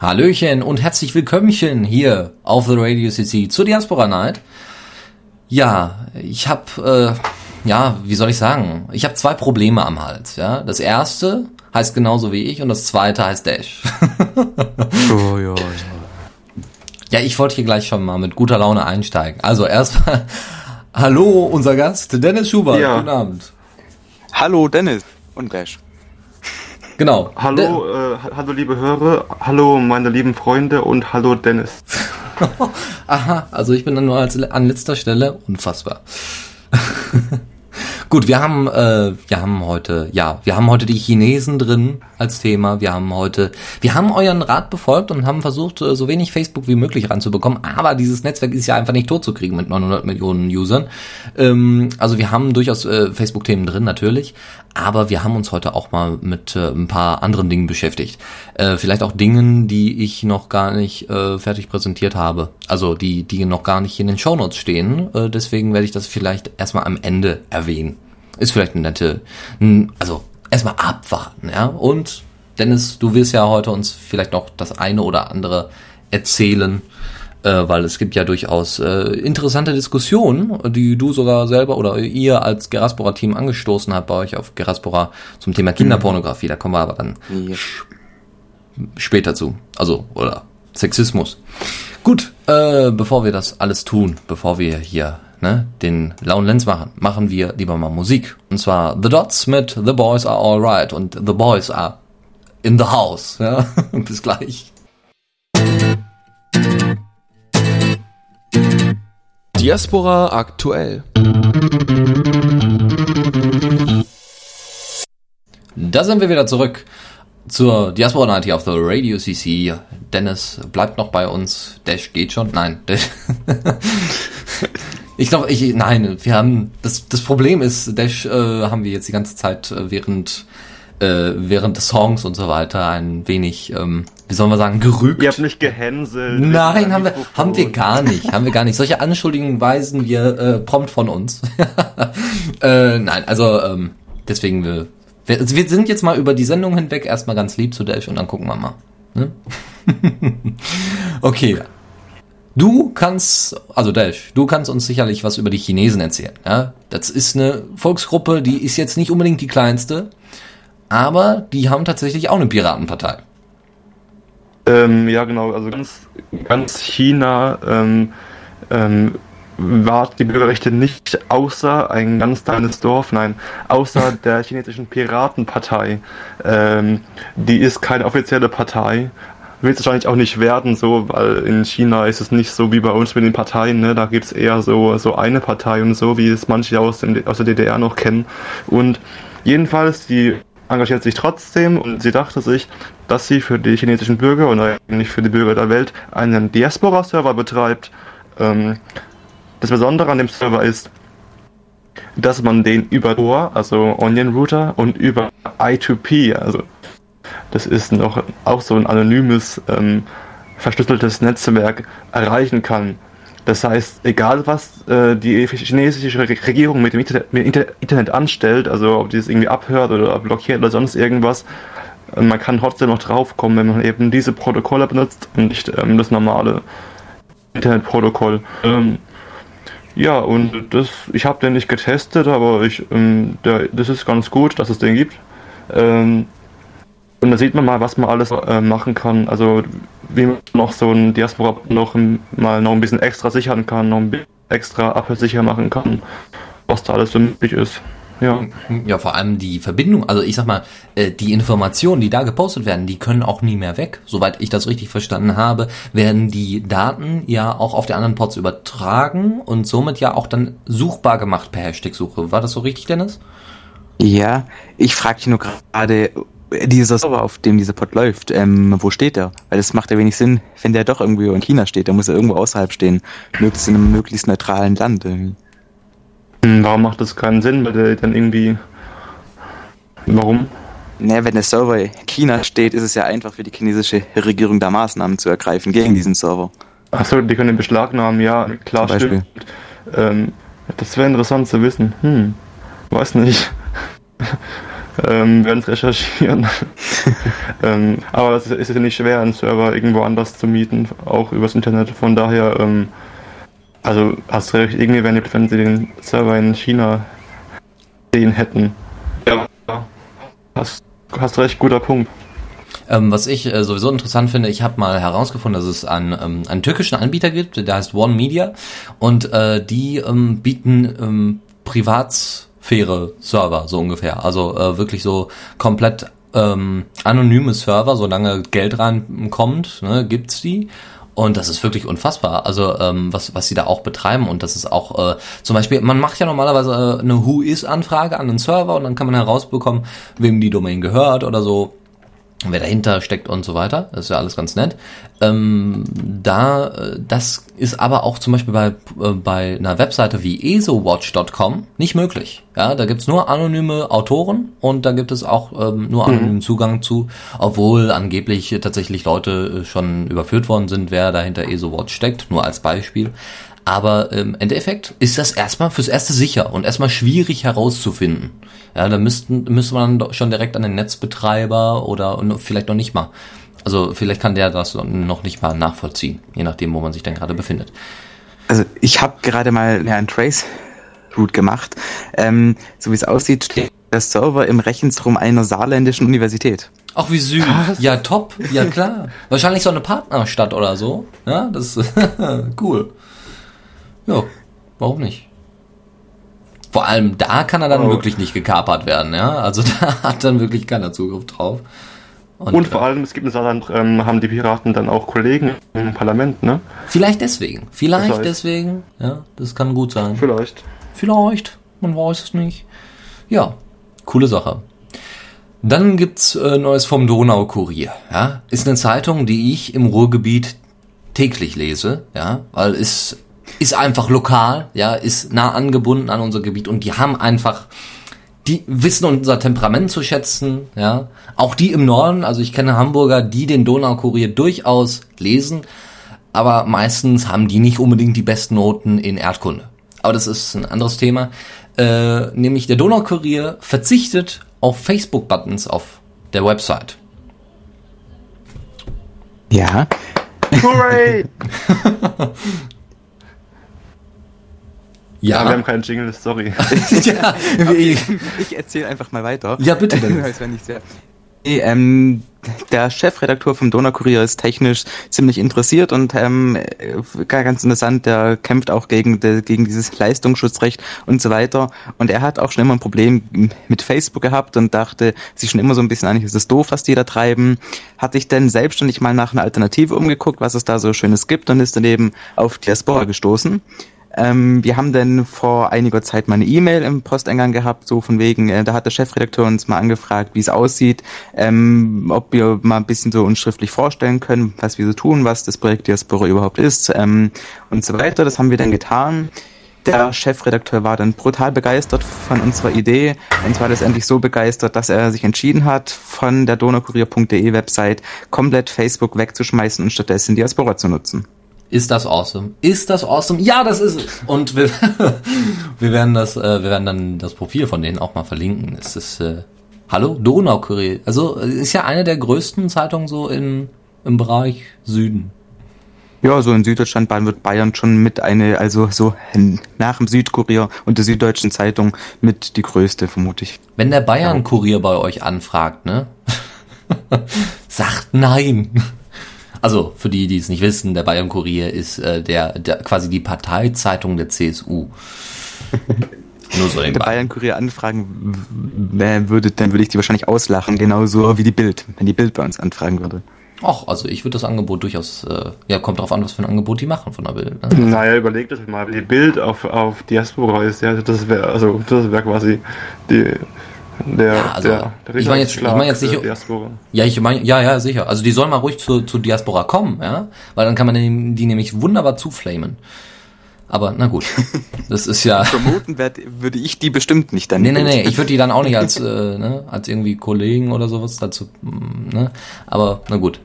Hallöchen und herzlich willkommchen hier auf The Radio CC zur Diaspora Night. Ja, ich habe, äh, ja, wie soll ich sagen? Ich habe zwei Probleme am Hals. Ja, das erste heißt genauso wie ich und das zweite heißt Dash. oh ja, ja. Ja, ich wollte hier gleich schon mal mit guter Laune einsteigen. Also erstmal, hallo unser Gast Dennis Schubert. Ja. Guten Abend. Hallo Dennis und Dash. Genau. Hallo, äh, hallo liebe Hörer, hallo meine lieben Freunde und hallo Dennis. Aha, also ich bin dann nur als, an letzter Stelle unfassbar. Gut, wir haben, äh, wir haben heute, ja, wir haben heute die Chinesen drin als Thema. Wir haben heute, wir haben euren Rat befolgt und haben versucht, äh, so wenig Facebook wie möglich ranzubekommen. Aber dieses Netzwerk ist ja einfach nicht tot zu kriegen mit 900 Millionen Usern. Ähm, also wir haben durchaus äh, Facebook-Themen drin, natürlich. Aber wir haben uns heute auch mal mit äh, ein paar anderen Dingen beschäftigt. Äh, vielleicht auch Dingen, die ich noch gar nicht äh, fertig präsentiert habe. Also die, die noch gar nicht in den Shownotes stehen. Äh, deswegen werde ich das vielleicht erstmal am Ende erwähnen. Ist vielleicht eine nette, also erstmal abwarten, ja. Und Dennis, du wirst ja heute uns vielleicht noch das eine oder andere erzählen, äh, weil es gibt ja durchaus äh, interessante Diskussionen, die du sogar selber oder ihr als Geraspora-Team angestoßen habt bei euch auf Geraspora zum Thema Kinderpornografie. Da kommen wir aber dann ja. später zu. Also, oder Sexismus. Gut, äh, bevor wir das alles tun, bevor wir hier ne, den lauen Lenz machen, machen wir lieber mal Musik. Und zwar The Dots mit The Boys Are Alright und The Boys Are in the House. Ja? Bis gleich. Diaspora aktuell. Da sind wir wieder zurück zur Diaspora Night hier auf der Radio CC. Dennis bleibt noch bei uns. Dash geht schon. Nein. Ich glaube, ich, nein, wir haben, das, das Problem ist, Dash äh, haben wir jetzt die ganze Zeit äh, während, äh, während des Songs und so weiter ein wenig, ähm, wie soll man sagen, gerügt. Ihr habt mich gehänselt. Nein, haben wir, haben wir gar nicht, haben wir gar nicht. Solche Anschuldigungen weisen wir äh, prompt von uns. äh, nein, also ähm, deswegen, wir, wir, also wir sind jetzt mal über die Sendung hinweg erstmal ganz lieb zu Dash und dann gucken wir mal. Ne? okay, Du kannst, also Dash, du kannst uns sicherlich was über die Chinesen erzählen. Ja? Das ist eine Volksgruppe, die ist jetzt nicht unbedingt die kleinste, aber die haben tatsächlich auch eine Piratenpartei. Ähm, ja, genau. Also ganz, ganz China ähm, ähm, wahrt die Bürgerrechte nicht außer ein ganz kleines Dorf, nein, außer der chinesischen Piratenpartei. Ähm, die ist keine offizielle Partei, wird es wahrscheinlich auch nicht werden, so, weil in China ist es nicht so wie bei uns mit den Parteien, ne? Da gibt es eher so, so eine Partei und so, wie es manche aus, dem, aus der DDR noch kennen. Und jedenfalls, die engagiert sich trotzdem und sie dachte sich, dass sie für die chinesischen Bürger und eigentlich für die Bürger der Welt einen Diaspora-Server betreibt. Ähm, das Besondere an dem Server ist, dass man den über Tor, also Onion Router und über I2P, also das ist noch auch so ein anonymes, ähm, verschlüsseltes Netzwerk erreichen kann. Das heißt, egal was äh, die chinesische Regierung mit dem Internet, mit Internet, anstellt, also ob die es irgendwie abhört oder blockiert oder sonst irgendwas, äh, man kann trotzdem noch draufkommen, wenn man eben diese Protokolle benutzt und nicht ähm, das normale Internetprotokoll. Ähm, ja, und das, ich habe den nicht getestet, aber ich, ähm, der, das ist ganz gut, dass es den gibt. Ähm, und da sieht man mal, was man alles äh, machen kann. Also wie man noch so ein Diaspora noch mal noch ein bisschen extra sichern kann, noch ein bisschen extra abhörsicher machen kann, was da alles so möglich ist. Ja. ja, vor allem die Verbindung, also ich sag mal, äh, die Informationen, die da gepostet werden, die können auch nie mehr weg. Soweit ich das richtig verstanden habe, werden die Daten ja auch auf die anderen Pods übertragen und somit ja auch dann suchbar gemacht per Hashtag-Suche. War das so richtig, Dennis? Ja, ich frage dich nur gerade, dieser Server, auf dem dieser Pod läuft, ähm, wo steht der? Weil das macht ja wenig Sinn, wenn der doch irgendwo in China steht, dann muss er irgendwo außerhalb stehen, möglichst in einem möglichst neutralen Land. Irgendwie. Hm, warum macht das keinen Sinn, weil der dann irgendwie Warum? Naja, wenn der Server in China steht, ist es ja einfach für die chinesische Regierung da Maßnahmen zu ergreifen gegen diesen Server. Achso, die können den beschlagnahmen, ja, klar, stimmt. Ähm, das wäre interessant zu wissen. Hm, weiß nicht. Ähm, werden es recherchieren. ähm, aber es ist ja nicht schwer, einen Server irgendwo anders zu mieten, auch übers Internet. Von daher, ähm, also hast recht, irgendwie wäre nicht, wenn sie den Server in China sehen hätten. Ja, hast, hast recht, guter Punkt. Ähm, was ich äh, sowieso interessant finde, ich habe mal herausgefunden, dass es einen, ähm, einen türkischen Anbieter gibt, der heißt One Media und äh, die ähm, bieten ähm, Privatsphäre-Server so ungefähr. Also äh, wirklich so komplett ähm, anonyme Server, solange Geld reinkommt, ne, gibt's die. Und das ist wirklich unfassbar. Also ähm, was was sie da auch betreiben und das ist auch äh, zum Beispiel, man macht ja normalerweise äh, eine Who is Anfrage an den Server und dann kann man herausbekommen, wem die Domain gehört oder so wer dahinter steckt und so weiter. Das ist ja alles ganz nett. Ähm, da, äh, das ist aber auch zum Beispiel bei, äh, bei einer Webseite wie esowatch.com nicht möglich. Ja, da gibt's nur anonyme Autoren und da gibt es auch ähm, nur anonymen Zugang zu, obwohl angeblich tatsächlich Leute äh, schon überführt worden sind, wer dahinter ESOWatch steckt, nur als Beispiel. Aber im Endeffekt ist das erstmal fürs Erste sicher und erstmal schwierig herauszufinden. Ja, da müssten, müsste man doch schon direkt an den Netzbetreiber oder vielleicht noch nicht mal. Also vielleicht kann der das noch nicht mal nachvollziehen, je nachdem, wo man sich dann gerade befindet. Also ich habe gerade mal ja, ein Trace Root gemacht. Ähm, so wie es aussieht, steht der Server im Rechenzentrum einer saarländischen Universität. Ach, wie süß. Ja, top. Ja, klar. Wahrscheinlich so eine Partnerstadt oder so. Ja, das ist cool. Ja, warum nicht? Vor allem da kann er dann Oh. wirklich nicht gekapert werden, ja. Also da hat dann wirklich keiner Zugriff drauf. Und vor äh, allem, es gibt in Saarland, ähm, haben die Piraten dann auch Kollegen im Parlament, ne? Vielleicht deswegen. Vielleicht Das heißt- deswegen. Ja, das kann gut sein. Vielleicht. Vielleicht. Man weiß es nicht. Ja, coole Sache. Dann gibt's äh, Neues vom Donaukurier. Ja, ist eine Zeitung, die ich im Ruhrgebiet täglich lese. Ja, weil es ist einfach lokal. Ja, ist nah angebunden an unser Gebiet und die haben einfach die wissen unser Temperament zu schätzen, ja. Auch die im Norden, also ich kenne Hamburger, die den Donaukurier durchaus lesen, aber meistens haben die nicht unbedingt die besten Noten in Erdkunde. Aber das ist ein anderes Thema. Äh, nämlich der Donaukurier verzichtet auf Facebook-Buttons auf der Website. Ja. Hooray! Ja, Ja, wir haben keinen Jingle, sorry. ja, Okay, ich erzähle einfach mal weiter. ja bitte. Das wäre nicht sehr. Nee, ähm, der Chefredakteur vom Donaukurier ist technisch ziemlich interessiert und ähm, äh, ganz interessant, der kämpft auch gegen, de, gegen dieses Leistungsschutzrecht und so weiter. Und er hat auch schon immer ein Problem mit Facebook gehabt und dachte sich schon immer so ein bisschen, eigentlich ist es doof, was die da treiben. Hat sich dann selbstständig mal nach einer Alternative umgeguckt, was es da so Schönes gibt und ist dann eben auf Diaspora gestoßen. Ähm, wir haben dann vor einiger Zeit mal eine E-Mail im Posteingang gehabt, so von wegen, äh, da hat der Chefredakteur uns mal angefragt, wie es aussieht, ähm, ob wir mal ein bisschen so uns schriftlich vorstellen können, was wir so tun, was das Projekt Diaspora überhaupt ist ähm, und so weiter. Das haben wir dann getan. Der Chefredakteur war dann brutal begeistert von unserer Idee und zwar letztendlich so begeistert, dass er sich entschieden hat, von der donaukurier.de Website komplett Facebook wegzuschmeißen und stattdessen Diaspora zu nutzen. Ist das awesome? Ist das awesome? Ja, das ist es. Und wir, wir werden das, äh, wir werden dann das Profil von denen auch mal verlinken. Es ist, äh, hallo? Donaukurier. Also, äh, ist ja eine der größten Zeitungen so in, im Bereich Süden. Ja, so in Süddeutschland wird Bayern schon mit eine, also so nach dem Südkurier und der Süddeutschen Zeitung mit die größte, vermute ich. Wenn der Bayern-Kurier bei euch anfragt, ne? sagt nein. Also, für die, die es nicht wissen, der Bayern-Kurier ist äh, der, der quasi die Parteizeitung der CSU. Nur so Wenn der nebenbei. Bayern-Kurier anfragen w- w- würde, dann würde ich die wahrscheinlich auslachen, genauso wie die Bild, wenn die Bild bei uns anfragen würde. Ach, also ich würde das Angebot durchaus, äh, ja, kommt drauf an, was für ein Angebot die machen von der Bild. Ne? Naja, überlegt das mal, wenn die Bild auf, auf Diaspora ist, ja, das wäre, also, das wäre quasi die, der, Ja, also, der, der ich mein jetzt- ich mein jetzt nicht- Diaspora. Ja, ich meine, ja, ja, sicher. Also die sollen mal ruhig zu, zu Diaspora kommen, ja, weil dann kann man die, die nämlich wunderbar zuflamen. Aber na gut, das ist ja. Vermuten werd, würde ich die bestimmt nicht dann. Nee, nee, nee, ich würde die dann auch nicht als, äh, ne, als irgendwie Kollegen oder sowas dazu, mm, ne? Aber na gut.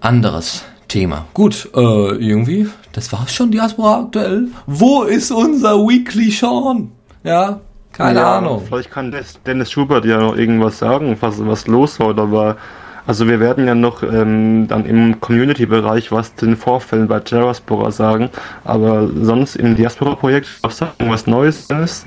Anderes Thema. Gut, äh, irgendwie, das war's schon, Diaspora aktuell. Wo ist unser Weekly Sean? Ja, keine ja, Ahnung. Vielleicht kann Dennis- Schubert ja noch irgendwas sagen, was, was los war. Aber also wir werden ja noch ähm, dann im Community-Bereich was zu den Vorfällen bei Diaspora sagen. Aber sonst im Diaspora-Projekt was irgendwas Neues ist.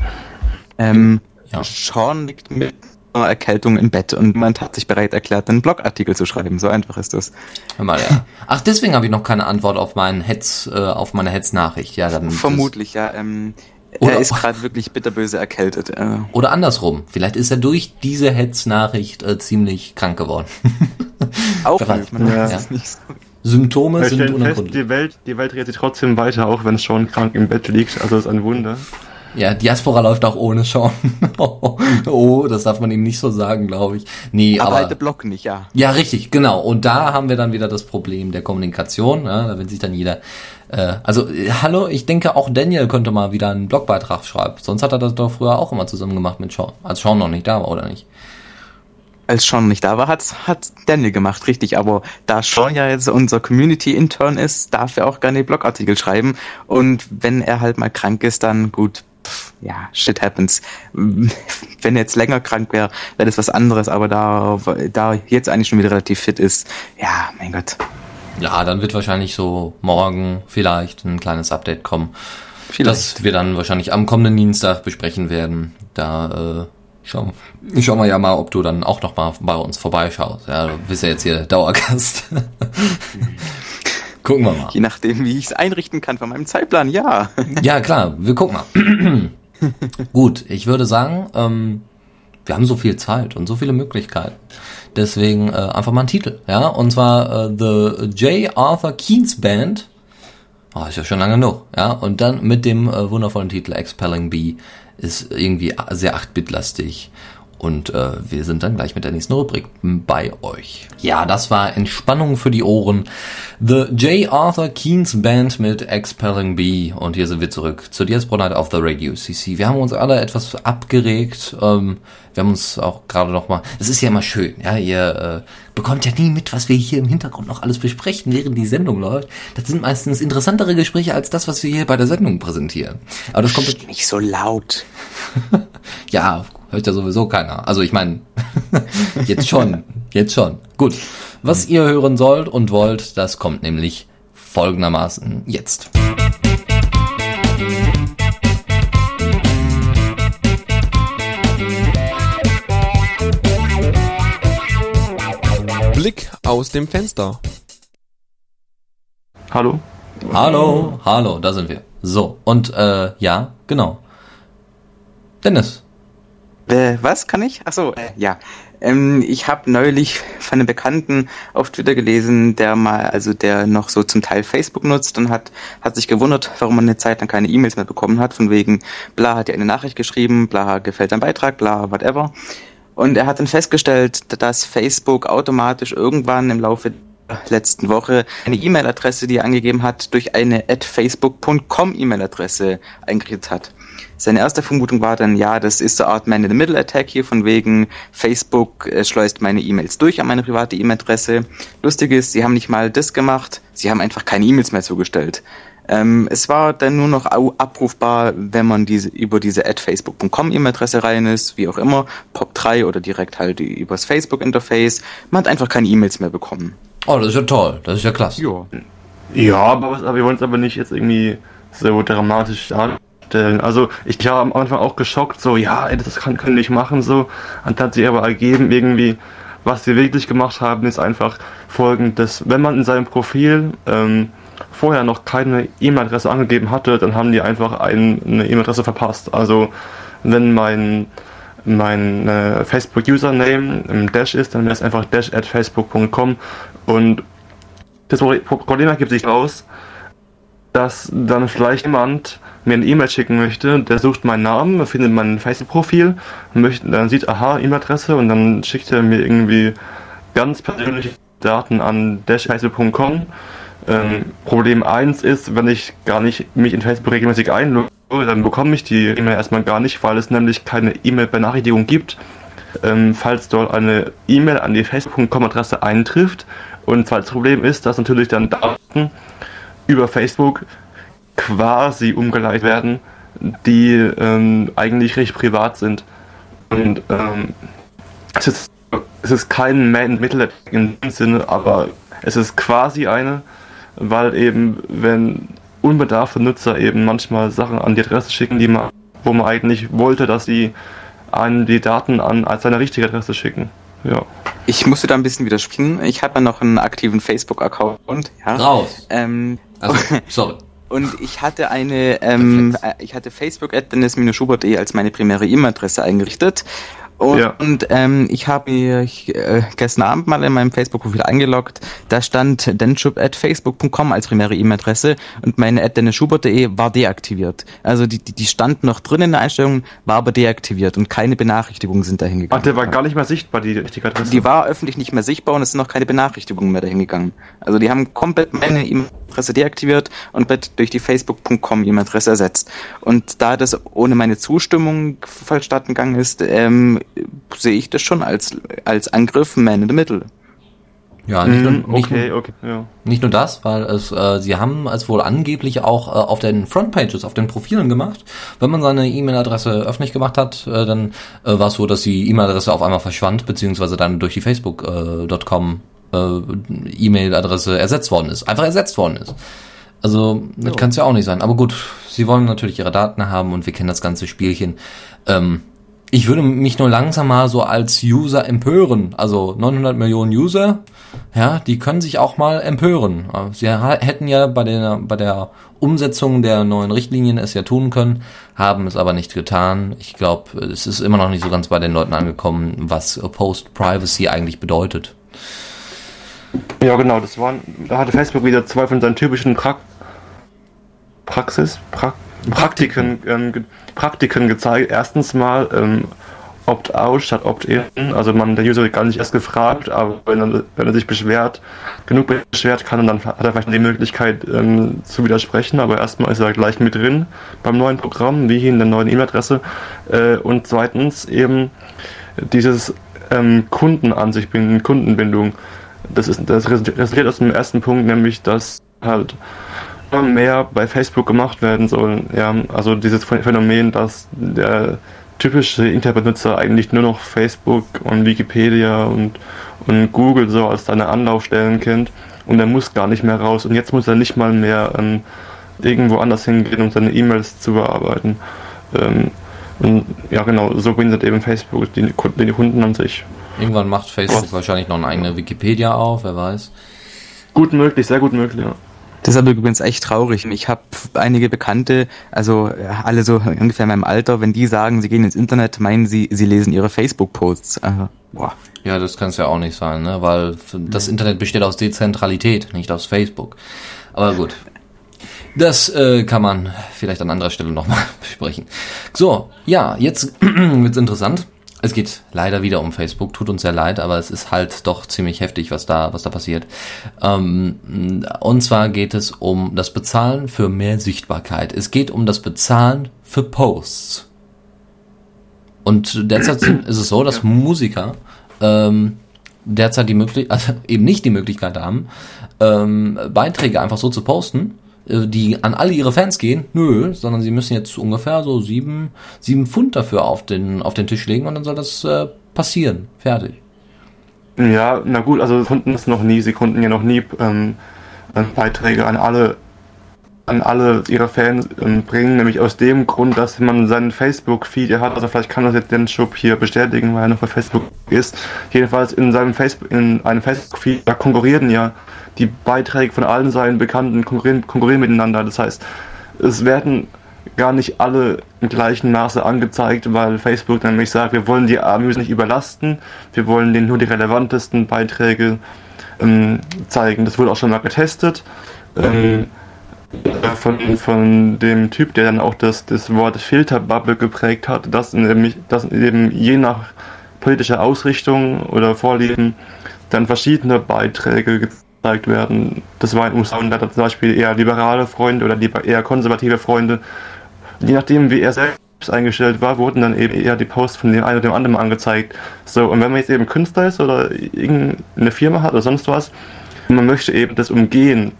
Ähm, Ja. Sean liegt mit einer Erkältung im Bett und jemand hat sich bereit erklärt, einen Blogartikel zu schreiben. So einfach ist das. Hör mal, ja. Ach, deswegen habe ich noch keine Antwort auf meinen Hetz, äh, auf meine Hetznachricht. Ja, dann Vermutlich, ja. Ähm, Oder- er ist gerade wirklich bitterböse erkältet. Äh, Oder andersrum. Vielleicht ist er durch diese Hetznachricht äh, ziemlich krank geworden. auch nicht, man Ja. nicht so. Symptome Wir sind unergründlich. die Welt, die Welt dreht sich trotzdem weiter, auch wenn Sean krank im Bett liegt. Also das ist ein Wunder. Ja, Diaspora läuft auch ohne Sean. oh, das darf man ihm nicht so sagen, glaube ich. Nee, Aber aber. halt der Blog nicht, ja. ja, richtig, genau. Und da haben wir dann wieder das Problem der Kommunikation. Ja, da will sich dann jeder. Äh, also, äh, hallo, ich denke auch Daniel könnte mal wieder einen Blogbeitrag schreiben. Sonst hat er das doch früher auch immer zusammen gemacht mit Sean. Als Sean noch nicht da war, oder nicht? Als Sean nicht da war, hat's hat Daniel gemacht, richtig. Aber da Sean ja jetzt unser Community-Intern ist, darf er auch gerne Blogartikel schreiben. Und wenn er halt mal krank ist, dann gut, pff, ja, shit happens. Wenn er jetzt länger krank wäre, wäre das was anderes. Aber da, da jetzt eigentlich schon wieder relativ fit ist, ja, mein Gott. Ja, dann wird wahrscheinlich so morgen vielleicht ein kleines Update kommen. Vielleicht. Das wir dann wahrscheinlich am kommenden Dienstag besprechen werden. Da äh, schauen, schauen wir ja mal, ob du dann auch noch mal bei uns vorbeischaust. Ja, du bist ja jetzt hier Dauergast. Gucken wir mal. Je nachdem, wie ich es einrichten kann von meinem Zeitplan, ja. Ja, klar, wir gucken mal. Gut, ich würde sagen, ähm, wir haben so viel Zeit und so viele Möglichkeiten. Deswegen äh, einfach mal einen Titel, ja. Und zwar äh, The J. Arthur Keynes Band. Oh, ist ja schon lange genug, ja. Und dann mit dem äh, wundervollen Titel Expelling Bee ist irgendwie sehr 8-Bit-lastig. Und äh, wir sind dann gleich mit der nächsten Rubrik bei euch. Ja, das war Entspannung für die Ohren. The J. Arthur Keynes Band mit Expelling Bee. Und hier sind wir zurück zur Diaspora Night of the Radio CC. Wir haben uns alle etwas abgeregt. Ähm, wir haben uns auch gerade noch mal. Das ist ja immer schön, ja. Ihr äh, bekommt ja nie mit, was wir hier im Hintergrund noch alles besprechen, während die Sendung läuft. Das sind meistens interessantere Gespräche als das, was wir hier bei der Sendung präsentieren. Aber das kommt Nicht so laut. ja, hört ja sowieso keiner. Also ich meine, jetzt schon, jetzt schon. Gut, was ihr hören sollt und wollt, das kommt nämlich folgendermaßen jetzt. Blick aus dem Fenster. Hallo? Hallo, hallo, da sind wir. So, und äh, ja, genau. Dennis. Äh, was kann ich? Achso, äh, ja. Ähm, ich habe neulich von einem Bekannten auf Twitter gelesen, der mal, also der noch so zum Teil Facebook nutzt und hat, hat sich gewundert, warum man eine Zeit lang keine E-Mails mehr bekommen hat, von wegen, bla hat dir eine Nachricht geschrieben, bla gefällt dein Beitrag, bla whatever. Und er hat dann festgestellt, dass Facebook automatisch irgendwann im Laufe der letzten Woche eine E-Mail-Adresse, die er angegeben hat, durch eine at facebook.com E-Mail-Adresse eingerichtet hat. Seine erste Vermutung war dann, ja, das ist so eine Art Man-in-the-Middle-Attack hier, von wegen Facebook äh, schleust meine E-Mails durch an meine private E-Mail-Adresse. Lustig ist, sie haben nicht mal das gemacht, sie haben einfach keine E-Mails mehr zugestellt. Ähm, es war dann nur noch abrufbar, wenn man diese über diese at facebook.com E-Mail-Adresse rein ist, wie auch immer, POP3 oder direkt halt übers Facebook-Interface. Man hat einfach keine E-Mails mehr bekommen. Oh, das ist ja toll, das ist ja klasse. Ja. Ja, aber, wir wollen es aber nicht jetzt irgendwie so dramatisch darstellen. Also ich war am Anfang auch geschockt, so ja, das kann, können nicht machen so. Und hat sich aber ergeben, irgendwie, was sie wirklich gemacht haben, ist einfach folgendes. Wenn man in seinem Profil ähm, vorher noch keine E-Mail-Adresse angegeben hatte, dann haben die einfach ein, eine E-Mail-Adresse verpasst. Also wenn mein mein äh, Facebook-Username im Dash ist, dann wäre es einfach dash at facebook.com und das Problem ergibt sich raus, dass dann vielleicht jemand mir eine E-Mail schicken möchte, der sucht meinen Namen, findet mein Facebook-Profil, dann sieht, aha, E-Mail-Adresse und dann schickt er mir irgendwie ganz persönliche Daten an dashfacebook.com Ähm, Problem 1 ist, wenn ich gar nicht mich in Facebook regelmäßig einlogge, dann bekomme ich die E-Mail erstmal gar nicht, weil es nämlich keine E-Mail-Benachrichtigung gibt, ähm, falls dort eine E-Mail an die Facebook.com-Adresse eintrifft. Und zweites Problem ist, dass natürlich dann Daten über Facebook quasi umgeleitet werden, die ähm, eigentlich recht privat sind. Und ähm, es, ist, es ist kein Man-Mittel in dem Sinne, aber es ist quasi eine, weil eben, wenn unbedarfte Nutzer eben manchmal Sachen an die Adresse schicken, die man, wo man eigentlich wollte, dass sie an die Daten an als seine richtige Adresse schicken. Ja. Ich musste da ein bisschen widersprechen. Ich habe ja noch einen aktiven Facebook-Account. Ja. Raus. Ähm, Also, sorry. Und ich hatte eine, ähm, äh, ich hatte Facebook at dennis-schubert.de als meine primäre E-Mail-Adresse eingerichtet. Und, Ja. und ähm, ich habe mich äh, gestern Abend mal in meinem Facebook-Profil eingeloggt. Da stand denschub.facebook.com als primäre E-Mail-Adresse und meine at dennisschubert.de war deaktiviert. Also die, die, die stand noch drin in der Einstellung, war aber deaktiviert und keine Benachrichtigungen sind dahin Ach, gegangen. der war gar nicht mehr sichtbar, die richtige Adresse. Die war öffentlich nicht mehr sichtbar und es sind noch keine Benachrichtigungen mehr dahin gegangen. Also die haben komplett meine E-Mail-Adresse deaktiviert und durch die Facebook.com E-Mail-Adresse ersetzt. Und da das ohne meine Zustimmung vonstatten gegangen ist, ähm, sehe ich das schon als, als Angriff Man in the Middle. Ja, nicht, nur, Mhm, nicht, okay, nur, okay, ja. nicht nur das, weil es, äh, sie haben es wohl angeblich auch äh, auf den Frontpages, auf den Profilen gemacht. Wenn man seine E-Mail-Adresse öffentlich gemacht hat, äh, dann äh, war es so, dass die E-Mail-Adresse auf einmal verschwand, beziehungsweise dann durch die Facebook.com äh, E-Mail-Adresse ersetzt worden ist. Einfach ersetzt worden ist. Also, das kann es ja auch nicht sein. Aber gut, sie wollen natürlich ihre Daten haben und wir kennen das ganze Spielchen. Ähm, ich würde mich nur langsam mal so als User empören. Also 900 Millionen User, ja, die können sich auch mal empören. Sie hätten ja bei der, bei der Umsetzung der neuen Richtlinien es ja tun können, haben es aber nicht getan. Ich glaube, es ist immer noch nicht so ganz bei den Leuten angekommen, was Post-Privacy eigentlich bedeutet. Ja, genau, das waren, da hatte Facebook wieder zwei von seinen typischen pra Praxis, pra Praktiken, ähm, Praktiken gezeigt. Erstens mal ähm, Opt-out statt Opt-in, also man der User wird gar nicht erst gefragt, aber wenn er, wenn er sich beschwert, genug beschwert kann, dann hat er vielleicht die Möglichkeit ähm, zu widersprechen, aber erstmal ist er gleich mit drin beim neuen Programm, wie hier in der neuen E-Mail-Adresse. Äh, und zweitens eben dieses ähm, Kundenansicht, binden, Kundenbindung. Das, ist, das resultiert aus dem ersten Punkt, nämlich dass halt mehr bei Facebook gemacht werden soll. Ja, also dieses Phänomen, dass der typische Internetbenutzer eigentlich nur noch Facebook und Wikipedia und, und Google so als seine Anlaufstellen kennt und er muss gar nicht mehr raus und jetzt muss er nicht mal mehr ähm, irgendwo anders hingehen, um seine E-Mails zu bearbeiten. Ähm, und ja genau, so bindet eben Facebook die, die Kunden an sich. Irgendwann macht Facebook Was? wahrscheinlich noch eine eigene Wikipedia auf, wer weiß. Gut möglich, sehr gut möglich, ja. Das ist aber übrigens echt traurig. Ich habe einige Bekannte, also ja, alle so ungefähr in meinem Alter, wenn die sagen, sie gehen ins Internet, meinen sie, sie lesen ihre Facebook-Posts. Also, boah. Ja, das kann es ja auch nicht sein, ne? weil das Internet besteht aus Dezentralität, nicht aus Facebook. Aber gut. Das äh, kann man vielleicht an anderer Stelle nochmal besprechen. So, ja, jetzt wird's interessant. Es geht leider wieder um Facebook, tut uns sehr leid, aber es ist halt doch ziemlich heftig, was da, was da passiert. Ähm, und zwar geht es um das Bezahlen für mehr Sichtbarkeit. Es geht um das Bezahlen für Posts. Und derzeit ist es so, dass Musiker ähm, derzeit die Möglichkeit, also eben nicht die Möglichkeit haben, ähm, Beiträge einfach so zu posten, die an alle ihre Fans gehen. Nö, sondern sie müssen jetzt ungefähr so sieben, sieben Pfund dafür auf den, auf den Tisch legen und dann soll das äh, passieren. Fertig. Ja, na gut, also sie konnten es noch nie, sie konnten ja noch nie ähm, ähm, Beiträge an alle an alle ihre Fans ähm, bringen, nämlich aus dem Grund, dass man seinen Facebook-Feed ja hat, also vielleicht kann das jetzt den Schub hier bestätigen, weil er noch bei Facebook ist. Jedenfalls in seinem Facebook, in einem Facebook-Feed, da konkurrieren ja die Beiträge von allen seinen Bekannten konkurrieren, konkurrieren miteinander. Das heißt, es werden gar nicht alle im gleichen Maße angezeigt, weil Facebook nämlich sagt, wir wollen die Armys nicht überlasten, wir wollen denen nur die relevantesten Beiträge ähm, zeigen. Das wurde auch schon mal getestet. Ähm, von, von dem Typ, der dann auch das, das Wort Filterbubble geprägt hat, dass nämlich, dass eben je nach politischer Ausrichtung oder Vorlieben dann verschiedene Beiträge angezeigt werden. Das war in den USA und er zum Beispiel eher liberale Freunde oder eher konservative Freunde. Je nachdem, wie er selbst eingestellt war, wurden dann eben eher die Posts von dem einen oder dem anderen angezeigt. So, und wenn man jetzt eben Künstler ist oder irgendeine Firma hat oder sonst was, man möchte eben das umgehen,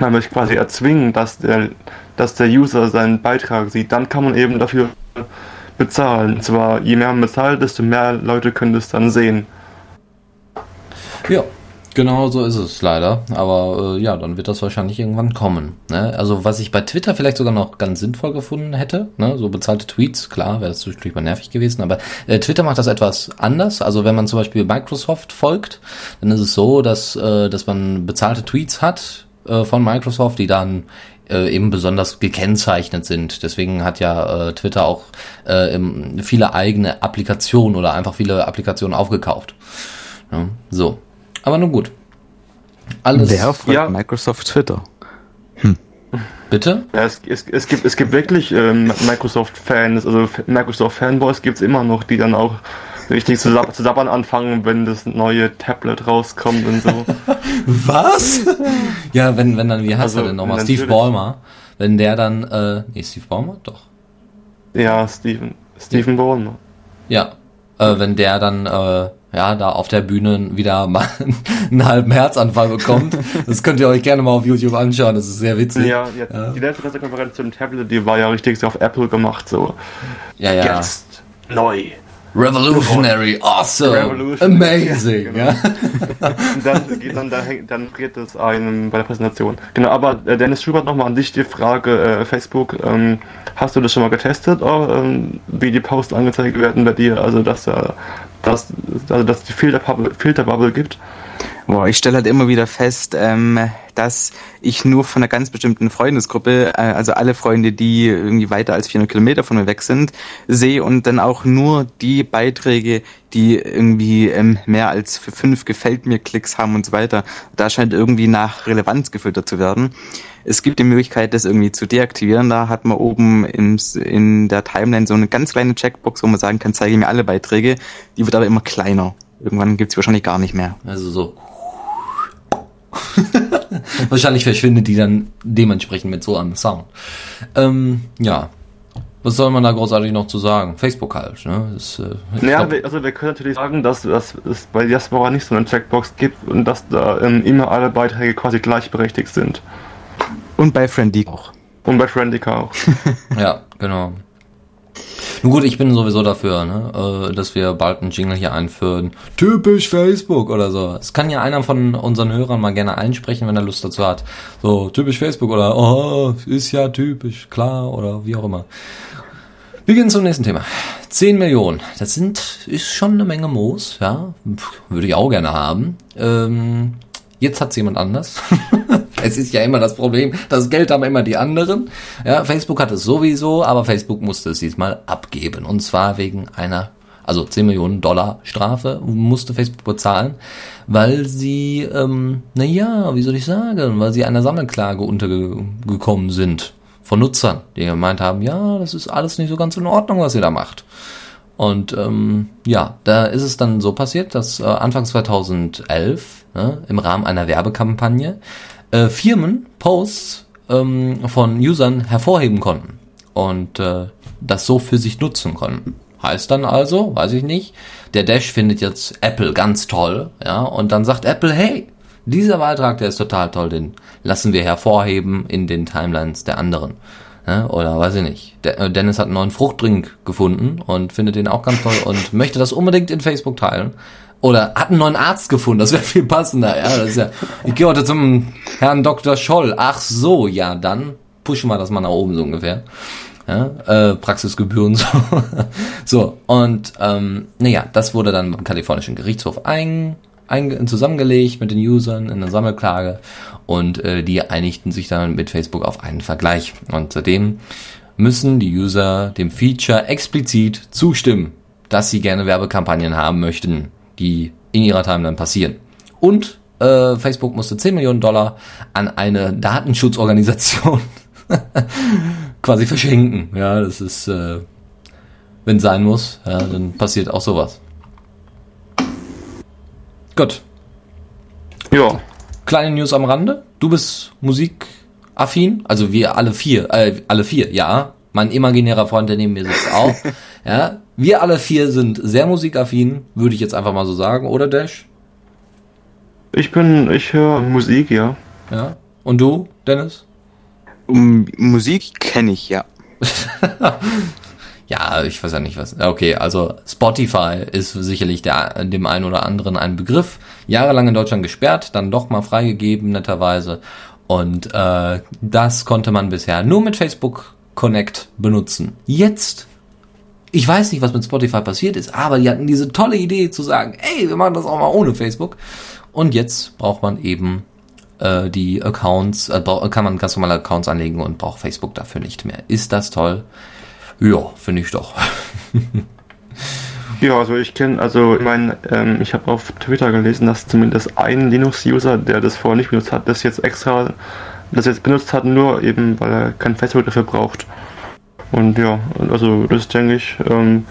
man möchte quasi erzwingen, dass der, dass der User seinen Beitrag sieht, dann kann man eben dafür bezahlen. Und zwar, je mehr man bezahlt, desto mehr Leute können das dann sehen. Ja, genau so ist es leider. Aber äh, ja, dann wird das wahrscheinlich irgendwann kommen. Ne? Also was ich bei Twitter vielleicht sogar noch ganz sinnvoll gefunden hätte, ne? so bezahlte Tweets, klar, wäre das zwischendurch mal nervig gewesen, aber äh, Twitter macht das etwas anders. Also wenn man zum Beispiel Microsoft folgt, dann ist es so, dass, äh, dass man bezahlte Tweets hat äh, von Microsoft, die dann äh, eben besonders gekennzeichnet sind. Deswegen hat ja äh, Twitter auch äh, im, viele eigene Applikationen oder einfach viele Applikationen aufgekauft. Ja, so. Aber nun gut. Alles. Wer folgt Ja. Microsoft Twitter? Bitte? Ja, es, es, es, gibt, es gibt wirklich ähm, Microsoft-Fans, also Microsoft-Fanboys gibt es immer noch, die dann auch richtig zu, zu sabbern anfangen, wenn das neue Tablet rauskommt und so. Was? ja, wenn, wenn dann, wie heißt Also, er denn nochmal? Steve Ballmer. Wenn der dann, äh, nee, Steve Ballmer? Doch. ja, Steven. Steven Ballmer. Ja. Äh, wenn der dann, äh, ja, da auf der Bühne wieder mal einen halben Herzanfall bekommt. Das könnt ihr euch gerne mal auf YouTube anschauen, das ist sehr witzig. Ja, jetzt, Ja. die letzte Pressekonferenz zum Tablet, die war ja richtig so auf Apple gemacht, so. ja. ja. Jetzt neu. Revolutionary, awesome, Revolutionary. amazing. Genau. Ja. Dann, geht- dann, dann geht es einem bei der Präsentation. Genau, aber äh, Dennis Schubert, nochmal an dich die Frage, äh, Facebook, ähm, hast du das schon mal getestet, oh, ähm, wie die Posts angezeigt werden bei dir, also dass, äh, dass, also, dass die Filterbubble, Filterbubble gibt? Boah, ich stelle halt immer wieder fest, ähm, dass ich nur von einer ganz bestimmten Freundesgruppe, äh, also alle Freunde, die irgendwie weiter als 400 Kilometer von mir weg sind, sehe und dann auch nur die Beiträge, die irgendwie ähm, mehr als für fünf gefällt mir Klicks haben und so weiter. Da scheint irgendwie nach Relevanz gefiltert zu werden. Es gibt die Möglichkeit, das irgendwie zu deaktivieren. Da hat man oben im, in der Timeline so eine ganz kleine Checkbox, wo man sagen kann, zeige mir alle Beiträge. Die wird aber immer kleiner. Irgendwann gibt's wahrscheinlich gar nicht mehr. Also so. Wahrscheinlich verschwindet die dann dementsprechend mit so einem Sound. Ähm, ja. Was soll man da großartig noch zu sagen? Facebook halt, ne? Das, äh, Naja, glaub- wir, also wir können natürlich sagen, dass, dass es bei Diaspora nicht so eine Checkbox gibt und dass da ähm, immer alle Beiträge quasi gleichberechtigt sind. Und bei Friendly auch. Und bei Friendica auch. Ja, genau. Nun gut, ich bin sowieso dafür, ne, äh, dass wir bald einen Jingle hier einführen. Typisch Facebook oder so. Es kann ja einer von unseren Hörern mal gerne einsprechen, wenn er Lust dazu hat. So, typisch Facebook oder, oh, ist ja typisch, klar, oder wie auch immer. Wir gehen zum nächsten Thema. 10 Millionen. Das sind, ist schon eine Menge Moos, ja. Würde ich auch gerne haben. Ähm, jetzt hat's jemand anders. es ist ja immer das Problem, das Geld haben immer die anderen. Ja, Facebook hat es sowieso, aber Facebook musste es diesmal abgeben. Und zwar wegen einer, also 10 Millionen Dollar Strafe musste Facebook bezahlen, weil sie, ähm, naja, wie soll ich sagen, weil sie einer Sammelklage untergekommen sind von Nutzern, die gemeint haben, ja, das ist alles nicht so ganz in Ordnung, was ihr da macht. Und ähm, ja, da ist es dann so passiert, dass äh, Anfang 2011 ne, im Rahmen einer Werbekampagne äh, Firmen Posts ähm, von Usern hervorheben konnten und äh, das so für sich nutzen konnten. Heißt dann also, weiß ich nicht, der Dash findet jetzt Apple ganz toll, ja, und dann sagt Apple, hey, dieser Beitrag, der ist total toll, den lassen wir hervorheben in den Timelines der anderen. Ja, oder weiß ich nicht. Der, äh, Dennis hat einen neuen Fruchtdrink gefunden und findet den auch ganz toll und möchte das unbedingt in Facebook teilen. Oder hat einen neuen Arzt gefunden, das wäre viel passender. Ja, das ist ja, ich gehe heute zum Herrn Dr. Scholl. Ach so, ja, dann pushen wir das mal nach oben so ungefähr. Ja, äh, Praxisgebühren so. so, und ähm, naja, das wurde dann beim kalifornischen Gerichtshof ein, ein, zusammengelegt mit den Usern in einer Sammelklage und äh, die einigten sich dann mit Facebook auf einen Vergleich. Und seitdem müssen die User dem Feature explizit zustimmen, dass sie gerne Werbekampagnen haben möchten, die in ihrer Timeline passieren. Und äh, Facebook musste 10 Millionen Dollar an eine Datenschutzorganisation quasi verschenken. Ja, das ist, äh, wenn sein muss, ja, dann passiert auch sowas. Gut. Ja, kleine News am Rande. Du bist musikaffin, also wir alle vier, äh, alle vier, ja. Mein imaginärer Freund, der neben mir sitzt, auch. ja, wir alle vier sind sehr musikaffin, würde ich jetzt einfach mal so sagen, oder Dash? Ich bin, ich höre Musik, ja. Ja. Und du, Dennis? Um, Musik kenne ich, ja. ja, ich weiß ja nicht was. Okay, also Spotify ist sicherlich der, dem einen oder anderen ein Begriff. Jahrelang in Deutschland gesperrt, dann doch mal freigegeben, netterweise. Und äh, das konnte man bisher nur mit Facebook Connect benutzen. Jetzt, ich weiß nicht, was mit Spotify passiert ist, aber die hatten diese tolle Idee zu sagen, ey, wir machen das auch mal ohne Facebook. Und jetzt braucht man eben äh, die Accounts, äh, kann man ganz normale Accounts anlegen und braucht Facebook dafür nicht mehr. Ist das toll? Ja, finde ich doch. ja, also ich kenne, also ich meine, ähm, ich habe auf Twitter gelesen, dass zumindest ein Linux-User, der das vorher nicht benutzt hat, das jetzt extra, das jetzt benutzt hat, nur eben, weil er kein Facebook dafür braucht. Und ja, also das denke ich, ähm,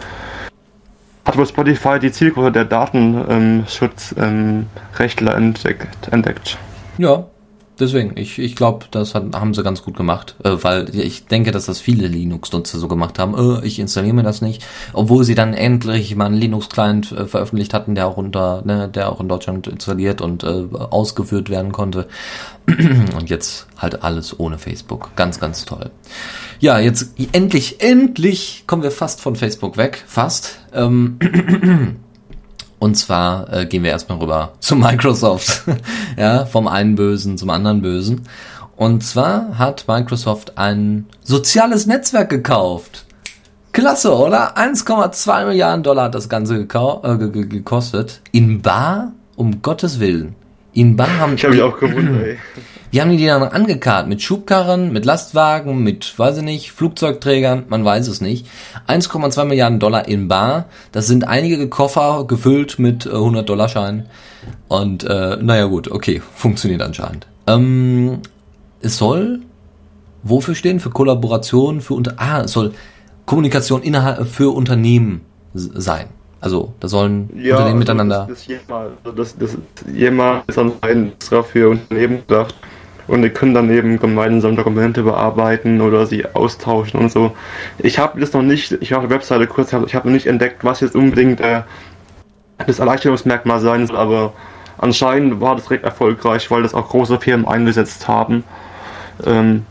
hat wohl Spotify die Zielgruppe der Datenschutzrechtler ähm, entdeckt, entdeckt. Ja, deswegen, ich, ich glaube, das hat, haben sie ganz gut gemacht, äh, weil ich denke, dass das viele Linux-Nutzer so gemacht haben. Äh, ich installiere mir das nicht, obwohl sie dann endlich mal einen Linux-Client äh, veröffentlicht hatten, der auch unter, ne, der auch in Deutschland installiert und äh, ausgeführt werden konnte. und jetzt halt alles ohne Facebook. Ganz, ganz toll. Ja, jetzt endlich, endlich kommen wir fast von Facebook weg. Fast. Ähm, Und zwar äh, gehen wir erstmal rüber zu Microsoft. ja, vom einen Bösen zum anderen Bösen. Und zwar hat Microsoft ein soziales Netzwerk gekauft. Klasse, oder? 1,2 Milliarden Dollar hat das Ganze äh, gekostet. In Bar, um Gottes Willen. In Bar haben ich habe mich auch gewundert, ey. Wie haben die die dann angekarrt? Mit Schubkarren, mit Lastwagen, mit, weiß ich nicht, Flugzeugträgern? Man weiß es nicht. 1,2 Milliarden Dollar in Bar. Das sind einige Koffer gefüllt mit äh, 100 Dollar Scheinen. Und, äh, naja gut, okay, funktioniert anscheinend. Ähm, es soll wofür stehen? Für Kollaboration, für unter, ah, es soll Kommunikation innerhalb, für Unternehmen sein. Also, da sollen ja, Unternehmen also miteinander. Das, das, jemand, das, das, jemand ist anscheinend extra für Unternehmen gedacht. Und die können dann eben gemeinsam Dokumente bearbeiten oder sie austauschen und so. Ich habe das noch nicht, ich habe die Webseite kurz, ich habe noch nicht entdeckt, was jetzt unbedingt äh, das Erleichterungsmerkmal sein soll, aber anscheinend war das recht erfolgreich, weil das auch große Firmen eingesetzt haben. Ähm,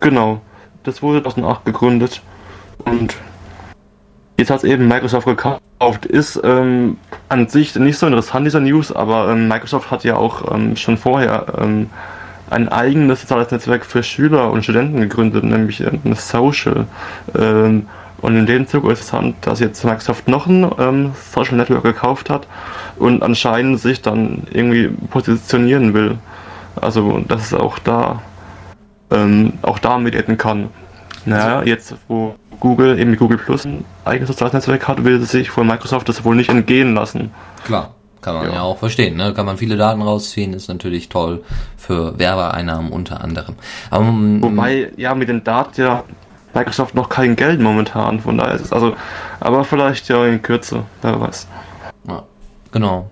genau, das wurde 2008 gegründet und jetzt hat es eben Microsoft gekauft. Ist ähm, an sich nicht so interessant, dieser News, aber ähm, Microsoft hat ja auch ähm, schon vorher ähm, ein eigenes soziales Netzwerk für Schüler und Studenten gegründet, nämlich ein Social. Ähm, und in dem Zug ist es interessant, dass jetzt Microsoft noch ein ähm, Social Network gekauft hat und anscheinend sich dann irgendwie positionieren will. Also, dass es auch da, ähm, auch da mitreden kann. Naja, jetzt, wo Google eben Google Plus ein eigenes soziales Netzwerk hat, will sich von Microsoft das wohl nicht entgehen lassen. Klar. Kann man ja. ja. auch verstehen, ne? Kann man viele Daten rausziehen, ist natürlich toll für Werbeeinnahmen unter anderem. Aber, ähm, Wobei, ja, mit den Daten ja Microsoft noch kein Geld momentan, von daher ist es also, aber vielleicht ja in Kürze, wer weiß. Ja, genau.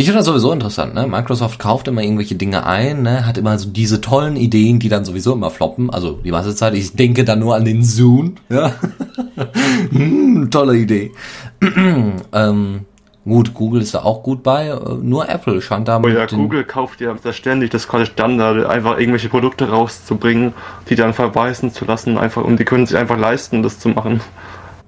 Ich finde das sowieso interessant, ne? Microsoft kauft immer irgendwelche Dinge ein, ne? Hat immer so diese tollen Ideen, die dann sowieso immer floppen. Also die meiste Zeit, ich denke da nur an den Zoom, ja. hm, tolle Idee. ähm, Gut, Google ist da auch gut bei, äh, nur Apple scheint da. Oh ja, Google kauft ja ständig das quasi Standard, einfach irgendwelche Produkte rauszubringen, die dann verweisen zu lassen, einfach und die können sich einfach leisten, das zu machen.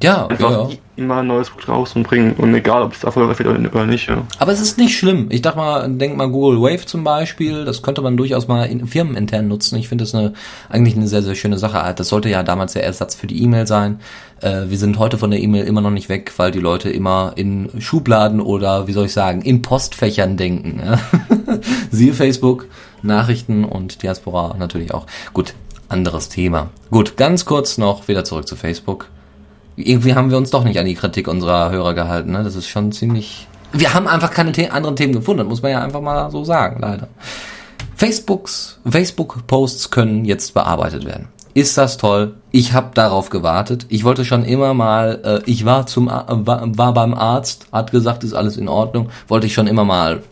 Ja, einfach ja, ja. immer ein neues Produkt raus und bringen und egal, ob es erfolgreich wird oder nicht. Ja. Aber es ist nicht schlimm. Ich dachte mal, denk mal Google Wave zum Beispiel, das könnte man durchaus mal in, firmenintern nutzen. Ich finde das eine, eigentlich eine sehr, sehr schöne Sache. Das sollte ja damals der Ersatz für die E-Mail sein. Äh, wir sind heute von der E-Mail immer noch nicht weg, weil die Leute immer in Schubladen oder, wie soll ich sagen, in Postfächern denken. Ja? Siehe Facebook, Nachrichten und Diaspora natürlich auch. Gut, anderes Thema. Gut, ganz kurz noch wieder zurück zu Facebook irgendwie haben wir uns doch nicht an die Kritik unserer Hörer gehalten. Ne? Das ist schon ziemlich. Wir haben einfach keine The anderen Themen gefunden, muss man ja einfach mal so sagen, leider. Facebooks, Facebook-Posts können jetzt bearbeitet werden. Ist das toll? Ich habe darauf gewartet. Ich wollte schon immer mal, äh, ich war zum war, war beim Arzt, hat gesagt, ist alles in Ordnung. Wollte ich schon immer mal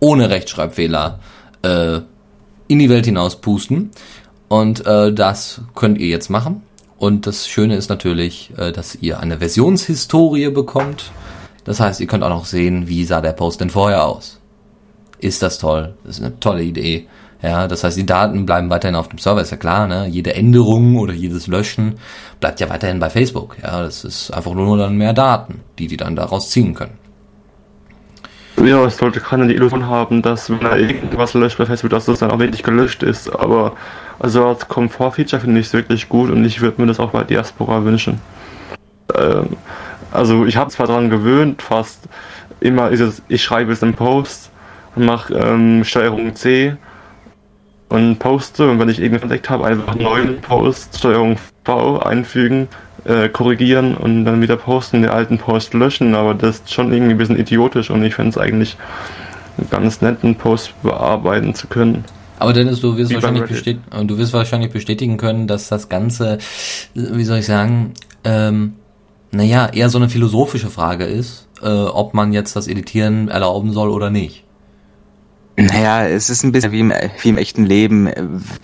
ohne Rechtschreibfehler äh, in die Welt hinaus pusten. Und äh, das könnt ihr jetzt machen. Und das Schöne ist natürlich, äh, dass ihr eine Versionshistorie bekommt. Das heißt, ihr könnt auch noch sehen, wie sah der Post denn vorher aus. Ist das toll? Das ist eine tolle Idee. Ja, das heißt, die Daten bleiben weiterhin auf dem Server, ist ja klar, ne? Jede Änderung oder jedes Löschen bleibt ja weiterhin bei Facebook. Ja, das ist einfach nur dann mehr Daten, die die dann daraus ziehen können. Ja, es sollte keiner die Illusion haben, dass wenn er irgendwas löscht bei Facebook, dass das dann auch wirklich gelöscht ist. Aber also als Komfortfeature finde ich es wirklich gut und ich würde mir das auch bei Diaspora wünschen. Ähm, also ich habe zwar daran gewöhnt, fast immer ist es, ich schreibe es im Post, mache ähm, Steuerung C und poste und wenn ich irgendwas entdeckt habe, einfach neuen Post, Steuerung V einfügen, äh, korrigieren und dann wieder posten, den alten Post löschen, aber das ist schon irgendwie ein bisschen idiotisch und ich fände es eigentlich ganz nett, einen Post bearbeiten zu können. Aber Dennis, du wirst, wahrscheinlich bestätigen, du wirst wahrscheinlich bestätigen können, dass das Ganze, wie soll ich sagen, ähm, naja, eher so eine philosophische Frage ist, äh, ob man jetzt das Editieren erlauben soll oder nicht. Naja, es ist ein bisschen wie im, wie im echten Leben.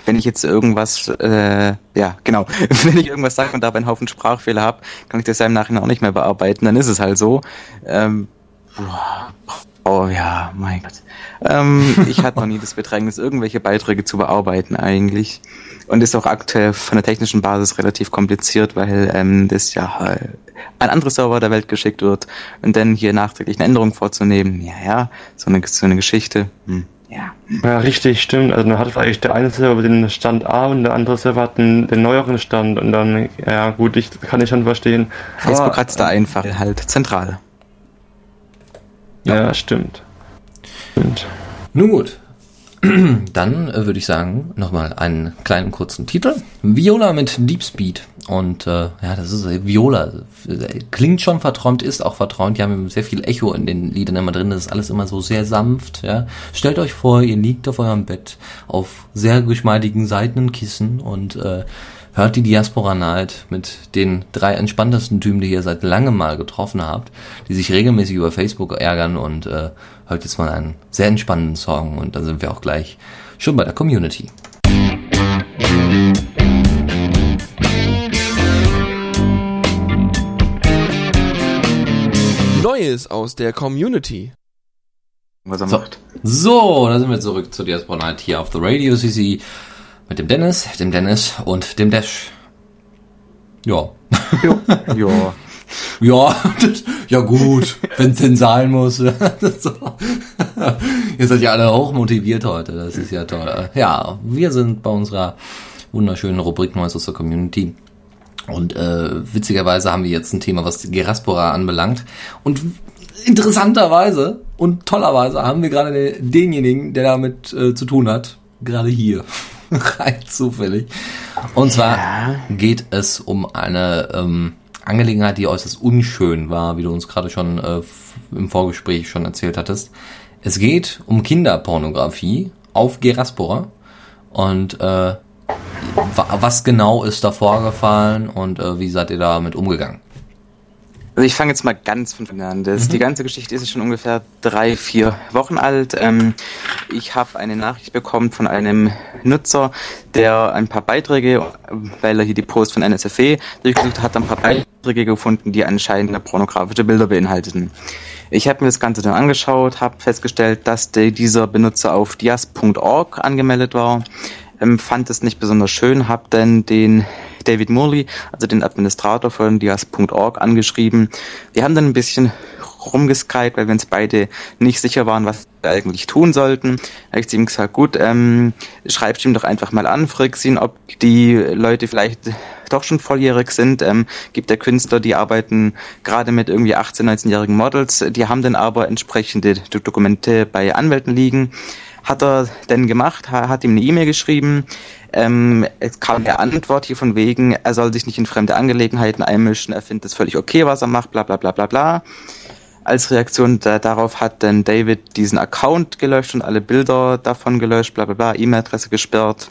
Wenn ich jetzt irgendwas, äh, ja, genau, wenn ich irgendwas sage und dabei einen Haufen Sprachfehler habe, kann ich das ja im Nachhinein auch nicht mehr bearbeiten, dann ist es halt so. Ähm, oh ja, mein Gott. Ähm, ich hatte noch nie das Bedrängnis, irgendwelche Beiträge zu bearbeiten eigentlich. Und ist auch aktuell von der technischen Basis relativ kompliziert, weil ähm, das ja an andere Server der Welt geschickt wird und dann hier nachträglich eine Änderung vorzunehmen. Ja, ja, so eine, so eine Geschichte. Hm. Ja. ja, richtig, stimmt. Also dann hat eigentlich der eine Server den Stand A und der andere Server hat den, den neueren Stand und dann, ja gut, ich kann ich schon verstehen. Facebook hat es da einfach halt zentral. Ja, ja stimmt. stimmt. Nun gut, Dann äh, würde ich sagen, nochmal einen kleinen kurzen Titel. Viola mit Deep Speed. Und äh, ja, das ist äh, Viola. Klingt schon verträumt, ist auch verträumt. Die haben sehr viel Echo in den Liedern immer drin. Das ist alles immer so sehr sanft. Ja. Stellt euch vor, ihr liegt auf eurem Bett auf sehr geschmeidigen seidenen Kissen und äh, hört die Diaspora Night mit den drei entspanntesten Typen, die ihr seit langem mal getroffen habt, die sich regelmäßig über Facebook ärgern und äh, hört jetzt mal einen sehr entspannenden Song und dann sind wir auch gleich schon bei der Community. Neues aus der Community. Was er so. macht. So, da sind wir zurück zu Diaspora Night hier auf The Radio CC mit dem Dennis, dem Dennis und dem Dash. Ja. Ja. ja. Ja, das, ja gut, wenn es denn sein muss. Ihr seid ja alle hoch motiviert heute, das ist ja toll. Ja, wir sind bei unserer wunderschönen Rubrik Neues aus der Community. Und äh, witzigerweise haben wir jetzt ein Thema, was Geraspora anbelangt. Und interessanterweise und tollerweise haben wir gerade denjenigen, der damit äh, zu tun hat, gerade hier. Rein zufällig. Und zwar ja. geht es um eine ähm, Angelegenheit, die äußerst unschön war, wie du uns gerade schon äh, im Vorgespräch schon erzählt hattest. Es geht um Kinderpornografie auf Geraspora und äh, was genau ist da vorgefallen und äh, wie seid ihr damit umgegangen? Also ich fange jetzt mal ganz von vorne an. Das, mhm. Die ganze Geschichte ist schon ungefähr drei, vier Wochen alt. Ähm, ich habe eine Nachricht bekommen von einem Nutzer, der ein paar Beiträge, weil er hier die Post von NSFW durchgesucht hat, ein paar Beiträge gefunden, die anscheinend pornografische Bilder beinhalteten. Ich habe mir das Ganze dann angeschaut, habe festgestellt, dass der, dieser Benutzer auf dias.org angemeldet war ähm, fand es nicht besonders schön, habe dann den David Morley, also den Administrator von dias.org, angeschrieben. Wir haben dann ein bisschen rumgeskypt, weil wir uns beide nicht sicher waren, was wir eigentlich tun sollten. Da habe ich ihm gesagt, gut, ähm, schreibst ihm doch einfach mal an, fragst ihn, ob die Leute vielleicht doch schon volljährig sind. Ähm, gibt der Künstler, die arbeiten gerade mit irgendwie 18-, 19-jährigen Models, die haben dann aber entsprechende Dokumente bei Anwälten liegen. Hat er denn gemacht, hat ihm eine E-Mail geschrieben. Ähm, es kam eine Antwort hier von wegen, er soll sich nicht in fremde Angelegenheiten einmischen, er findet es völlig okay, was er macht, bla bla bla bla bla. Als Reaktion da, darauf hat dann David diesen Account gelöscht und alle Bilder davon gelöscht, bla bla bla, E-Mail-Adresse gesperrt.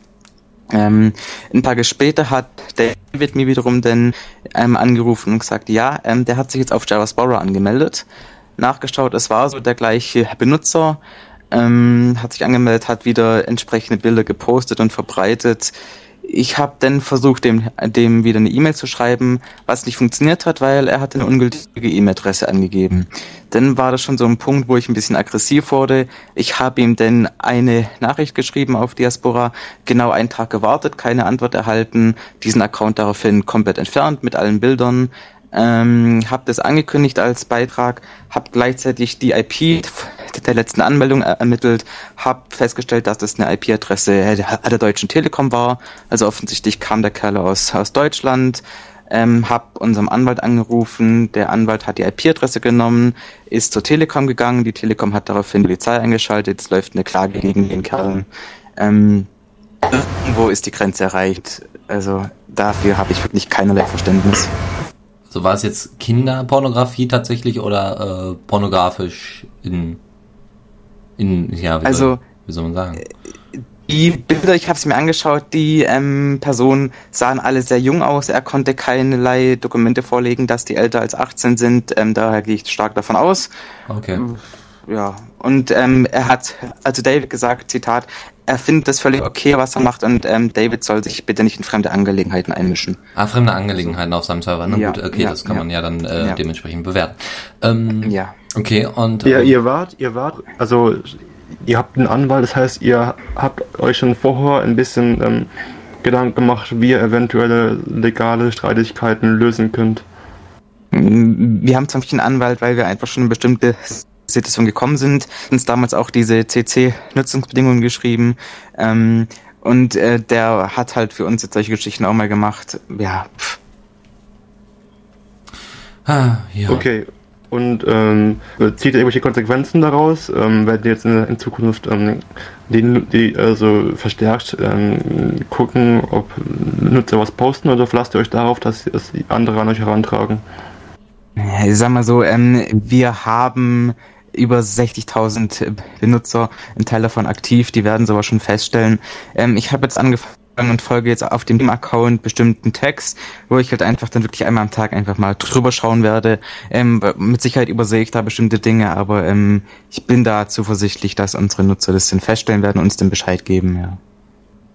Ähm, ein paar Tage später hat David mir wiederum dann ähm, angerufen und gesagt, ja, ähm, der hat sich jetzt auf Javaspora angemeldet. Nachgeschaut, es war so der gleiche Benutzer, ähm, hat sich angemeldet, hat wieder entsprechende Bilder gepostet und verbreitet. Ich habe dann versucht, dem, dem wieder eine E-Mail zu schreiben, was nicht funktioniert hat, weil er hat eine ungültige E-Mail-Adresse angegeben. Dann war das schon so ein Punkt, wo ich ein bisschen aggressiv wurde. Ich habe ihm dann eine Nachricht geschrieben auf Diaspora, genau einen Tag gewartet, keine Antwort erhalten, diesen Account daraufhin komplett entfernt mit allen Bildern ähm, habe das angekündigt als Beitrag, habe gleichzeitig die IP der letzten Anmeldung ermittelt, habe festgestellt, dass das eine IP-Adresse der Deutschen Telekom war. Also offensichtlich kam der Kerl aus, aus Deutschland. Ähm, habe unserem Anwalt angerufen, der Anwalt hat die IP-Adresse genommen, ist zur Telekom gegangen, die Telekom hat daraufhin die Polizei eingeschaltet, es läuft eine Klage gegen den Kerl. Ähm, wo ist die Grenze erreicht? Also dafür habe ich wirklich keinerlei Verständnis. So war es jetzt Kinderpornografie tatsächlich oder äh, pornografisch in, in ja, wie, also, soll, wie soll man sagen? Die Bilder, ich habe es mir angeschaut, die ähm, Personen sahen alle sehr jung aus. Er konnte keinerlei Dokumente vorlegen, dass die älter als 18 sind. Ähm, daher gehe ich stark davon aus. Okay. Ja, und ähm, er hat, also David gesagt, Zitat, er findet das völlig okay, was er macht und ähm, David soll sich bitte nicht in fremde Angelegenheiten einmischen. Ah, fremde Angelegenheiten auf seinem Server. Na Ja, gut, okay, ja, das kann ja. man ja dann äh, dementsprechend bewerten. Ähm, Ja. Okay, und Ja, ähm, ihr wart, ihr wart, also ihr habt einen Anwalt, das heißt, ihr habt euch schon vorher ein bisschen ähm, Gedanken gemacht, wie ihr eventuelle legale Streitigkeiten lösen könnt. Wir haben zum Beispiel einen Anwalt, weil wir einfach schon in bestimmte Situation gekommen sind, uns damals auch diese CC-Nutzungsbedingungen geschrieben. Ähm, und äh, der hat halt für uns jetzt solche Geschichten auch mal gemacht. Ja, pff. ah, ja. Okay. Und ähm, zieht irgendwelche Konsequenzen daraus? Ähm, werdet ihr jetzt in, in Zukunft ähm, die, die also verstärkt ähm, gucken, ob Nutzer was posten oder verlasst ihr euch darauf, dass es andere an euch herantragen? Ja, ich sag mal so, ähm, wir haben über 60.000 Benutzer, ein Teil davon aktiv, die werden sowas schon feststellen. Ähm, ich habe jetzt angefangen und folge jetzt auf dem Account bestimmten Tags, wo ich halt einfach dann wirklich einmal am Tag einfach mal drüber schauen werde. Ähm, mit Sicherheit übersehe ich da bestimmte Dinge, aber ähm, ich bin da zuversichtlich, dass unsere Nutzer das dann feststellen werden und uns dann Bescheid geben, ja.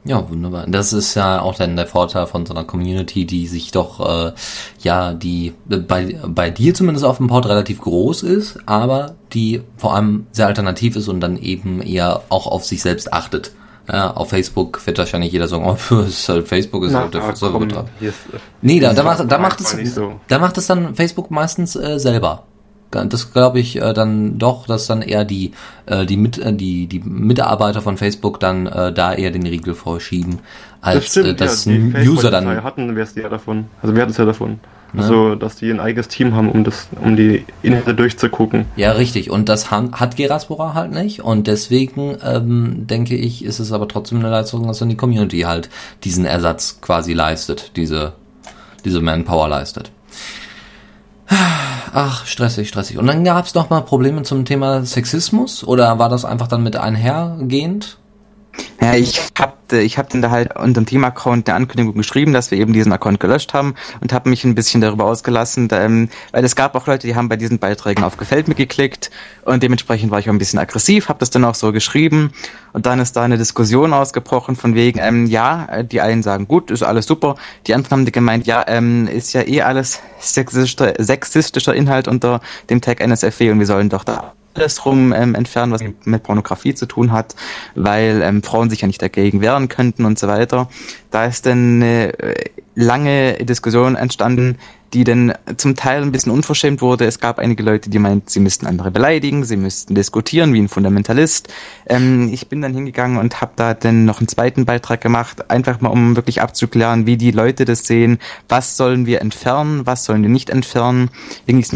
Ja, wunderbar. Das ist ja auch dann der Vorteil von so einer Community, die sich doch, äh, ja, die bei, bei dir zumindest auf dem Port relativ groß ist, aber die vor allem sehr alternativ ist und dann eben eher auch auf sich selbst achtet. Ja, auf Facebook wird wahrscheinlich jeder sagen, oh, ist halt Facebook ist halt der Serverbetrag. ist, Nee, da, da, Das macht, da, macht es, so. da macht es dann Facebook meistens äh, selber. Das glaube ich äh, dann doch, dass dann eher die äh, die mit äh, die die Mitarbeiter von Facebook dann äh, da eher den Riegel vorschieben, als äh, dass die ein User dann hatten wir es ja davon. Also wir hatten es ja davon. Also, dass die ein eigenes Team haben, um das, um die Inhalte durchzugucken. ja richtig und das hat Geraspora halt nicht und deswegen ähm, denke ich, ist es aber trotzdem eine Leistung, dass dann die Community halt diesen Ersatz quasi leistet, diese diese Manpower leistet. Ach, stressig, stressig. Und dann gab es noch mal Probleme zum Thema Sexismus oder war das einfach dann mit einhergehend? Ja, ich hab, äh, ich hab dann da halt unter dem Team-Account eine Ankündigung geschrieben, dass wir eben diesen Account gelöscht haben und habe mich ein bisschen darüber ausgelassen, ähm, weil es gab auch Leute, die haben bei diesen Beiträgen auf Gefällt mir geklickt und dementsprechend war ich auch ein bisschen aggressiv, habe das dann auch so geschrieben und dann ist da eine Diskussion ausgebrochen von wegen, ähm, ja, äh, die einen sagen, gut, ist alles super, die anderen haben gemeint, ja, ähm, ist ja eh alles sexistischer, sexistischer Inhalt unter dem Tag NSFW und wir sollen doch da alles rum ähm, entfernen, was mit Pornografie zu tun hat, weil ähm, Frauen sich ja nicht dagegen wehren könnten und so weiter. Da ist dann eine äh, lange Diskussion entstanden, die dann zum Teil ein bisschen unverschämt wurde. Es gab einige Leute, die meinten, sie müssten andere beleidigen, sie müssten diskutieren wie ein Fundamentalist. Ähm, ich bin dann hingegangen und habe da dann noch einen zweiten Beitrag gemacht, einfach mal um wirklich abzuklären, wie die Leute das sehen, was sollen wir entfernen, was sollen wir nicht entfernen.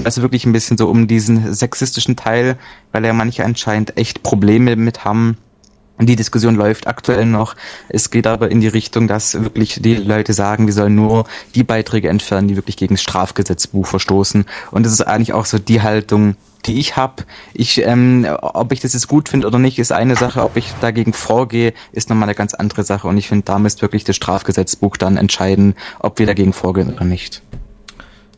Also wirklich ein bisschen so um diesen sexistischen Teil, weil ja manche anscheinend echt Probleme mit haben. Die Diskussion läuft aktuell noch. Es geht aber in die Richtung, dass wirklich die Leute sagen, wir sollen nur die Beiträge entfernen, die wirklich gegen das Strafgesetzbuch verstoßen. Und das ist eigentlich auch so die Haltung, die ich habe. Ich, ähm, ob ich das jetzt gut finde oder nicht, ist eine Sache. Ob ich dagegen vorgehe, ist nochmal eine ganz andere Sache. Und ich finde, da müsste wirklich das Strafgesetzbuch dann entscheiden, ob wir dagegen vorgehen oder nicht.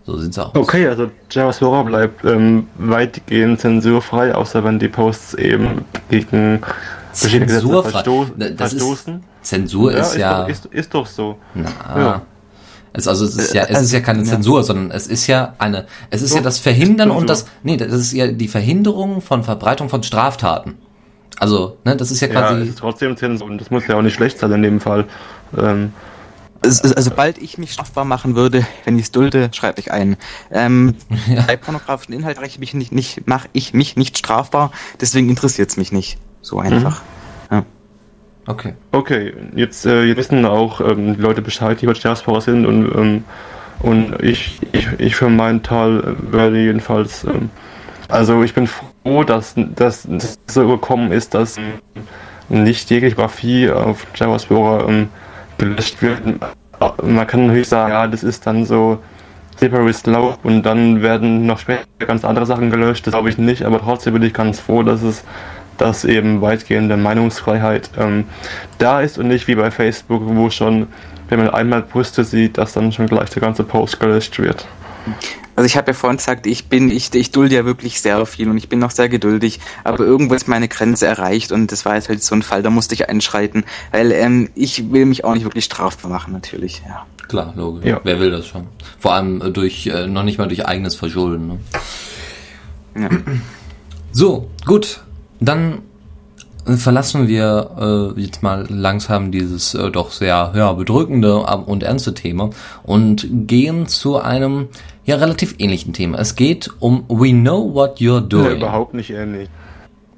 So sieht's aus. Okay, also JavaScript bleibt ähm, weitgehend zensurfrei, außer wenn die Posts eben gegen verschiedene Gesetze Zensurfrei. versto Das ist, verstoßen. Zensur ist ist, ja. Doch, ist, ist doch so. Na, Ja. Es, also es ist ja, es Also, ist ja keine ja. Zensur, sondern es ist ja eine, es ist ja Doch, das Verhindern und Zensur. das, nee, das ist ja die Verhinderung von Verbreitung von Straftaten. Also, ne, das ist ja Ja, quasi, es ist trotzdem Zensur und das muss ja auch nicht schlecht sein in dem Fall. Ähm, Also, also, sobald ich mich strafbar machen würde, wenn ich es dulde, schreibe ich ein. Ähm, Ja. Bei pornografischen Inhalt mache ich mich nicht, nicht, mache ich mich nicht strafbar, deswegen interessiert es mich nicht. So einfach. Ja. okay. okay, jetzt, äh, jetzt wissen auch ähm, die Leute Bescheid, die bei Diaspora sind und, ähm, und ich, ich, ich für meinen Teil werde jedenfalls, ähm, also ich bin froh, dass, dass das so gekommen ist, dass nicht jegliche Grafie auf JavaScript ähm, gelöscht wird. Man kann natürlich sagen, ja, das ist dann so slippery slope und dann werden noch später ganz andere Sachen gelöscht, das glaube ich nicht, aber trotzdem bin ich ganz froh, dass es dass eben weitgehende Meinungsfreiheit ähm, da ist und nicht wie bei Facebook, wo schon, wenn man einmal Brüste sieht, dass dann schon gleich der ganze Post gelöscht wird. Also ich habe ja vorhin gesagt, ich bin, ich, ich dulde ja wirklich sehr viel und ich bin noch sehr geduldig, aber irgendwo ist meine Grenze erreicht und das war jetzt halt so ein Fall, da musste ich einschreiten, weil ähm, ich will mich auch nicht wirklich strafbar machen, natürlich, ja. Klar, logisch. Ja. Wer will das schon? Vor allem äh, durch, äh, noch nicht mal durch eigenes Verschulden. Ne? ja. So, gut. Dann äh, verlassen wir äh, jetzt mal langsam dieses äh, doch sehr ja, bedrückende äh, und ernste Thema und gehen zu einem ja relativ ähnlichen Thema. Es geht um We Know What You're Nee, Doing. überhaupt nicht ähnlich.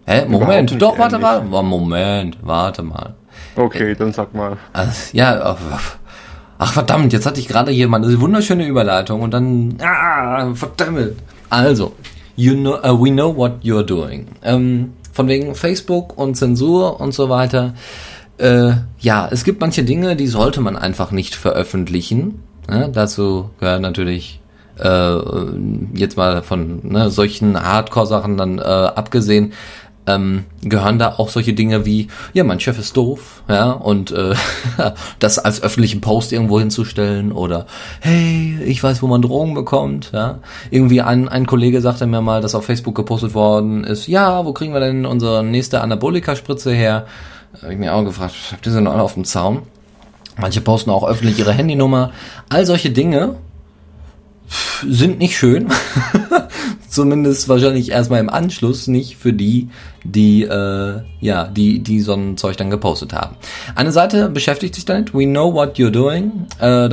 Hä? Moment, doch, warte ähnlich. mal. Moment, warte mal. Okay, dann sag mal. Also, ja, äh, ach verdammt, jetzt hatte ich gerade hier mal eine wunderschöne Überleitung und dann, ah, verdammt. Also, you know, uh, we know what you're doing. Ähm, von wegen Facebook und Zensur und so weiter. Äh, ja, es gibt manche Dinge, die sollte man einfach nicht veröffentlichen. Ne? Dazu gehört natürlich äh, jetzt mal von ne, solchen Hardcore-Sachen dann äh, abgesehen, ähm, gehören da auch solche Dinge wie, ja, mein Chef ist doof, ja, und äh, das als öffentlichen Post irgendwo hinzustellen oder hey, ich weiß, wo man Drogen bekommt, ja. Irgendwie ein, ein Kollege sagte mir mal, dass auf Facebook gepostet worden ist, ja, wo kriegen wir denn unsere nächste Anabolika-Spritze her? Habe ich mir auch gefragt, habt ihr sie noch alle auf dem Zaun? Manche posten auch öffentlich ihre Handynummer. All solche Dinge sind nicht schön. Zumindest wahrscheinlich erstmal im Anschluss nicht für die, die äh, ja, die die so ein Zeug dann gepostet haben. Eine Seite beschäftigt sich damit, we know what you're doing, äh.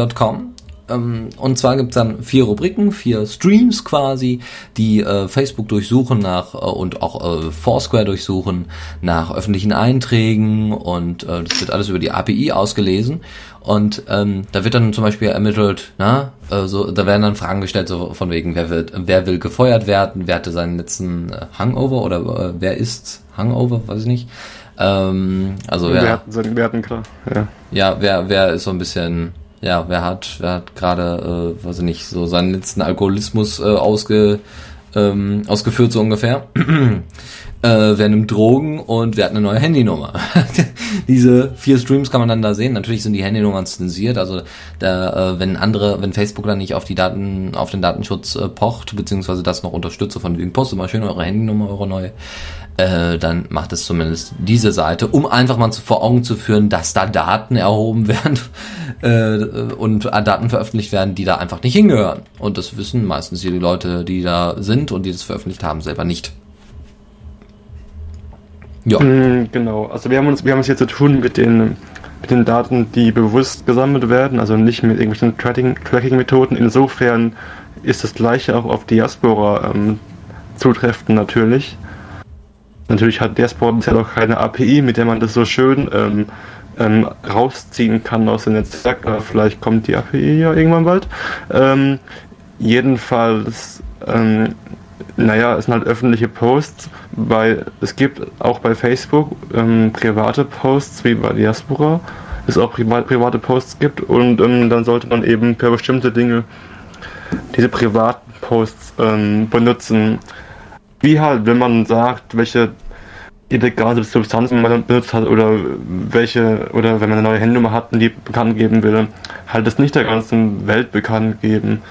Ähm, und zwar gibt's dann vier Rubriken, vier Streams quasi, die äh, Facebook durchsuchen nach äh, und auch äh, Foursquare durchsuchen nach öffentlichen Einträgen und äh, das wird alles über die API ausgelesen. Und ähm, da wird dann zum Beispiel ermittelt, na, äh, so, da werden dann Fragen gestellt, so von wegen, wer wird, wer will gefeuert werden, wer hatte seinen letzten äh, Hangover oder äh, wer ist Hangover, weiß ich nicht. Ähm, also wer, hatten, sind- wir hatten klar. Ja. ja, wer, wer ist so ein bisschen, ja, wer hat, wer hat gerade, äh, weiß ich nicht, so seinen letzten Alkoholismus äh, ausge, ähm, ausgeführt, so ungefähr. Äh, wer nimmt Drogen und wer hat eine neue Handynummer. Diese vier Streams kann man dann da sehen. Natürlich sind die Handynummern zensiert, also da, äh, wenn andere, wenn Facebook dann nicht auf die Daten, auf den Datenschutz äh, pocht, beziehungsweise das noch unterstütze, von wegen postet mal schön eure Handynummer, eure neue, äh, dann macht es zumindest diese Seite, um einfach mal zu, vor Augen zu führen, dass da Daten erhoben werden äh, und Daten veröffentlicht werden, die da einfach nicht hingehören. Und das wissen meistens die Leute, die da sind und die das veröffentlicht haben, selber nicht. Ja, Mm, Genau, also wir haben uns, wir haben es hier zu tun mit den, mit den Daten, die bewusst gesammelt werden, also nicht mit irgendwelchen Tracking- Tracking-Methoden. Insofern ist das gleiche auch auf Diaspora ähm, zutreffend natürlich. Natürlich hat Diaspora bisher noch keine API, mit der man das so schön ähm, ähm, rausziehen kann aus dem Netzwerk, aber vielleicht kommt die API ja irgendwann bald. Ähm, jedenfalls, ähm, naja, es sind halt öffentliche Posts, weil es gibt auch bei Facebook ähm, private Posts wie bei Diaspora, es auch privat, private Posts gibt und ähm, dann sollte man eben für bestimmte Dinge diese privaten Posts ähm, benutzen. Wie halt, wenn man sagt, welche illegale Substanzen man benutzt hat oder welche, oder wenn man eine neue Handynummer hat und die bekannt geben will, halt es nicht der ganzen Welt bekannt geben.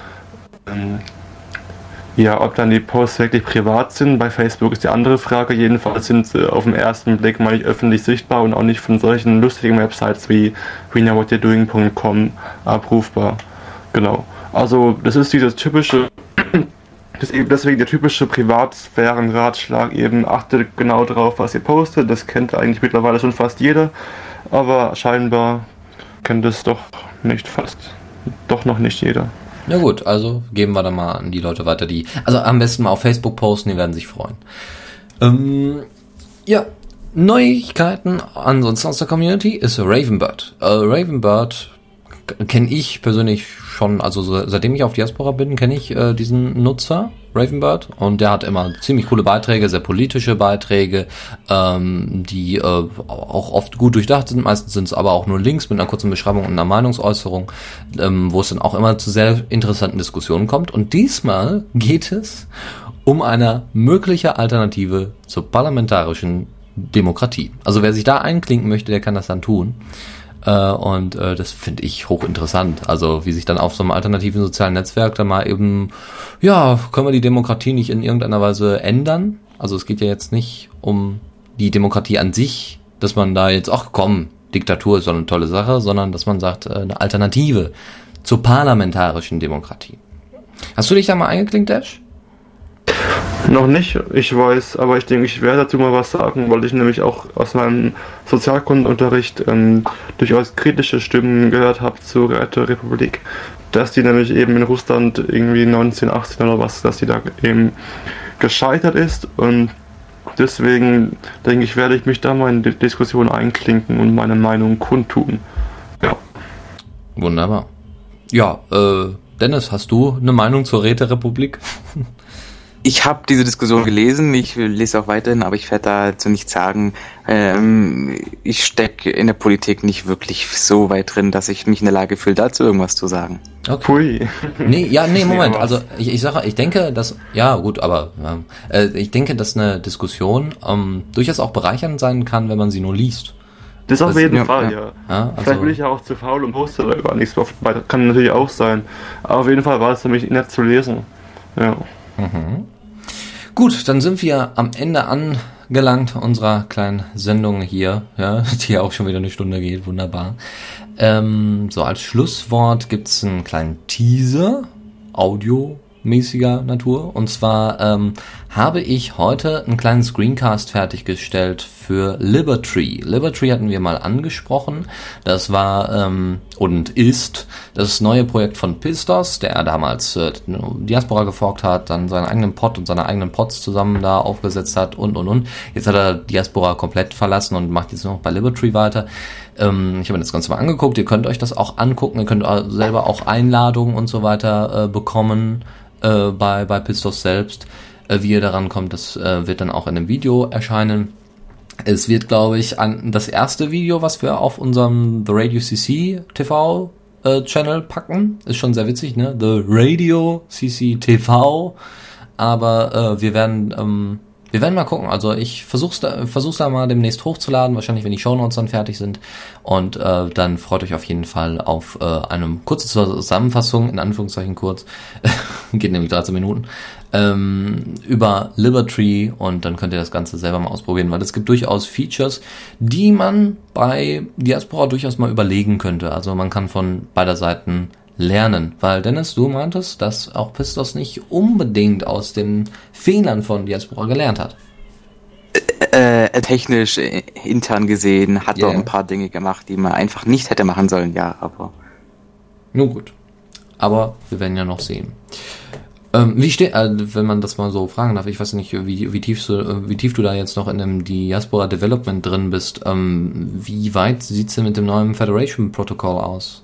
Ja, ob dann die Posts wirklich privat sind, bei Facebook ist die andere Frage. Jedenfalls sind sie auf den ersten Blick mal nicht öffentlich sichtbar und auch nicht von solchen lustigen Websites wie weknowwhatyoudoing.com abrufbar. Genau. Also das ist dieses typische, das ist eben deswegen der typische Privatsphären-Ratschlag eben, achtet genau drauf, was ihr postet. Das kennt eigentlich mittlerweile schon fast jeder, aber scheinbar kennt es doch nicht fast, doch noch nicht jeder. Na gut, also geben wir da mal an die Leute weiter, die. Also am besten mal auf Facebook posten, die werden sich freuen. Ähm, ja, Neuigkeiten ansonsten aus der Community ist Ravenbird. Äh, Ravenbird kenne ich persönlich schon, also so, seitdem ich auf Diaspora bin, kenne ich äh, diesen Nutzer, Ravenbird, und der hat immer ziemlich coole Beiträge, sehr politische Beiträge, ähm, die äh, auch oft gut durchdacht sind. Meistens sind es aber auch nur Links mit einer kurzen Beschreibung und einer Meinungsäußerung, ähm, wo es dann auch immer zu sehr interessanten Diskussionen kommt. Und diesmal geht es um eine mögliche Alternative zur parlamentarischen Demokratie. Also wer sich da einklinken möchte, der kann das dann tun. Äh, und äh, das finde ich hochinteressant. Also wie sich dann auf so einem alternativen sozialen Netzwerk da mal eben, ja, können wir die Demokratie nicht in irgendeiner Weise ändern? Also es geht ja jetzt nicht um die Demokratie an sich, dass man da jetzt, ach komm, Diktatur ist so eine tolle Sache, sondern dass man sagt, äh, eine Alternative zur parlamentarischen Demokratie. Hast du dich da mal eingeklinkt, Dash? Noch nicht, ich weiß, aber ich denke, ich werde dazu mal was sagen, weil ich nämlich auch aus meinem Sozialkundenunterricht ähm, durchaus kritische Stimmen gehört habe zur Räterepublik, dass die nämlich eben in Russland irgendwie 1918 oder was, dass die da eben gescheitert ist und deswegen denke ich, werde ich mich da mal in die Diskussion einklinken und meine Meinung kundtun. Ja. Wunderbar. Ja, äh, Dennis, hast du eine Meinung zur Räterepublik? Ich habe diese Diskussion gelesen, ich lese auch weiterhin, aber ich werde dazu nichts sagen. Ähm, ich stecke in der Politik nicht wirklich so weit drin, dass ich mich in der Lage fühle, dazu irgendwas zu sagen. Okay. Pui. Nee, ja, nee, Moment. Also ich, ich sage, ich denke, dass, ja gut, aber äh, ich denke, dass eine Diskussion ähm, durchaus auch bereichernd sein kann, wenn man sie nur liest. Das auf jeden ja, Fall, ja. ja. ja also Vielleicht bin ich ja auch zu faul und poste da gar nichts. Kann natürlich auch sein. Aber auf jeden Fall war es für mich nett zu lesen. Ja. Mhm. Gut, dann sind wir am Ende angelangt unserer kleinen Sendung hier, ja, die ja auch schon wieder eine Stunde geht, wunderbar. Ähm, so, als Schlusswort gibt's einen kleinen Teaser, Audio, mäßiger Natur. Und zwar ähm, habe ich heute einen kleinen Screencast fertiggestellt für Libertree. Libertree hatten wir mal angesprochen. Das war ähm, und ist das neue Projekt von Pistos, der damals äh, Diaspora geforkt hat, dann seinen eigenen Pod und seine eigenen Pods zusammen da aufgesetzt hat und und und. Jetzt hat er Diaspora komplett verlassen und macht jetzt noch bei Libertree weiter. Ähm, ich habe mir das Ganze mal angeguckt. Ihr könnt euch das auch angucken. Ihr könnt selber auch Einladungen und so weiter äh, bekommen äh, bei, bei Pistos selbst. Äh, wie ihr daran kommt, das äh, wird dann auch in einem Video erscheinen. Es wird, glaube ich, an das erste Video, was wir auf unserem The Radio CC TV äh, Channel packen. Ist schon sehr witzig, ne? The Radio CC TV. Aber äh, wir werden ähm, wir werden mal gucken. Also ich versuch's da, versuch's da mal demnächst hochzuladen, wahrscheinlich wenn die Shownotes dann fertig sind. Und äh, dann freut euch auf jeden Fall auf äh, eine kurze Zusammenfassung, in Anführungszeichen kurz, geht nämlich 13 Minuten, ähm, über Liberty und dann könnt ihr das Ganze selber mal ausprobieren, weil es gibt durchaus Features, die man bei Diaspora durchaus mal überlegen könnte. Also man kann von beider Seiten lernen. Weil Dennis, du meintest, dass auch Pistos nicht unbedingt aus den Fehlern von Diaspora gelernt hat. Äh, äh technisch, äh, intern gesehen, hat yeah. er ein paar Dinge gemacht, die man einfach nicht hätte machen sollen, ja, aber. Nun gut. Aber wir werden ja noch sehen. Ähm, wie steht, äh, wenn man das mal so fragen darf, ich weiß nicht, wie, wie, tief, so, wie tief du da jetzt noch in dem Diaspora Development drin bist. Ähm, wie weit sieht's denn mit dem neuen Federation Protocol aus?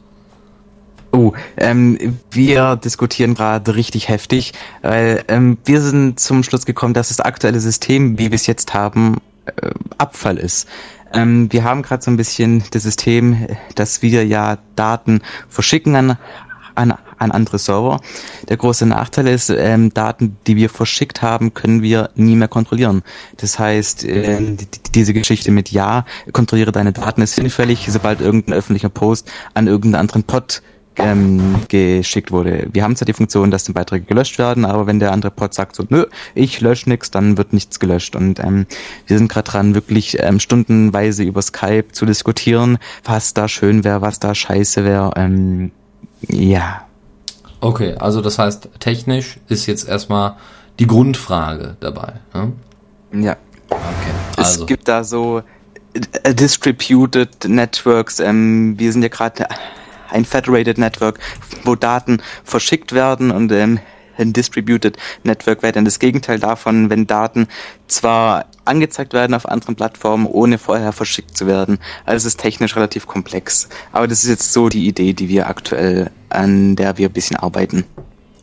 Oh, ähm, wir diskutieren gerade richtig heftig, weil ähm, wir sind zum Schluss gekommen, dass das aktuelle System, wie wir es jetzt haben, äh, Abfall ist. Ähm, wir haben gerade so ein bisschen das System, dass wir ja Daten verschicken an, an, an andere Server. Der große Nachteil ist, ähm, Daten, die wir verschickt haben, können wir nie mehr kontrollieren. Das heißt, ähm, die, diese Geschichte mit Ja, kontrolliere deine Daten ist hinfällig, sobald irgendein öffentlicher Post an irgendeinen anderen Pod ähm, geschickt wurde. Wir haben zwar die Funktion, dass die Beiträge gelöscht werden, aber wenn der andere Pod sagt so, nö, ich lösche nichts, dann wird nichts gelöscht. Und ähm, wir sind gerade dran, wirklich ähm, stundenweise über Skype zu diskutieren, was da schön wäre, was da scheiße wäre. Ähm, ja. Okay, also das heißt, technisch ist jetzt erstmal die Grundfrage dabei. Ne? Ja. Okay, also. Es gibt da so äh, Distributed Networks. Ähm, wir sind ja gerade ein Federated Network, wo Daten verschickt werden und ähm, ein Distributed Network wäre dann das Gegenteil davon, wenn Daten zwar angezeigt werden auf anderen Plattformen, ohne vorher verschickt zu werden. Also es ist technisch relativ komplex. Aber das ist jetzt so die Idee, die wir aktuell, an der wir ein bisschen arbeiten.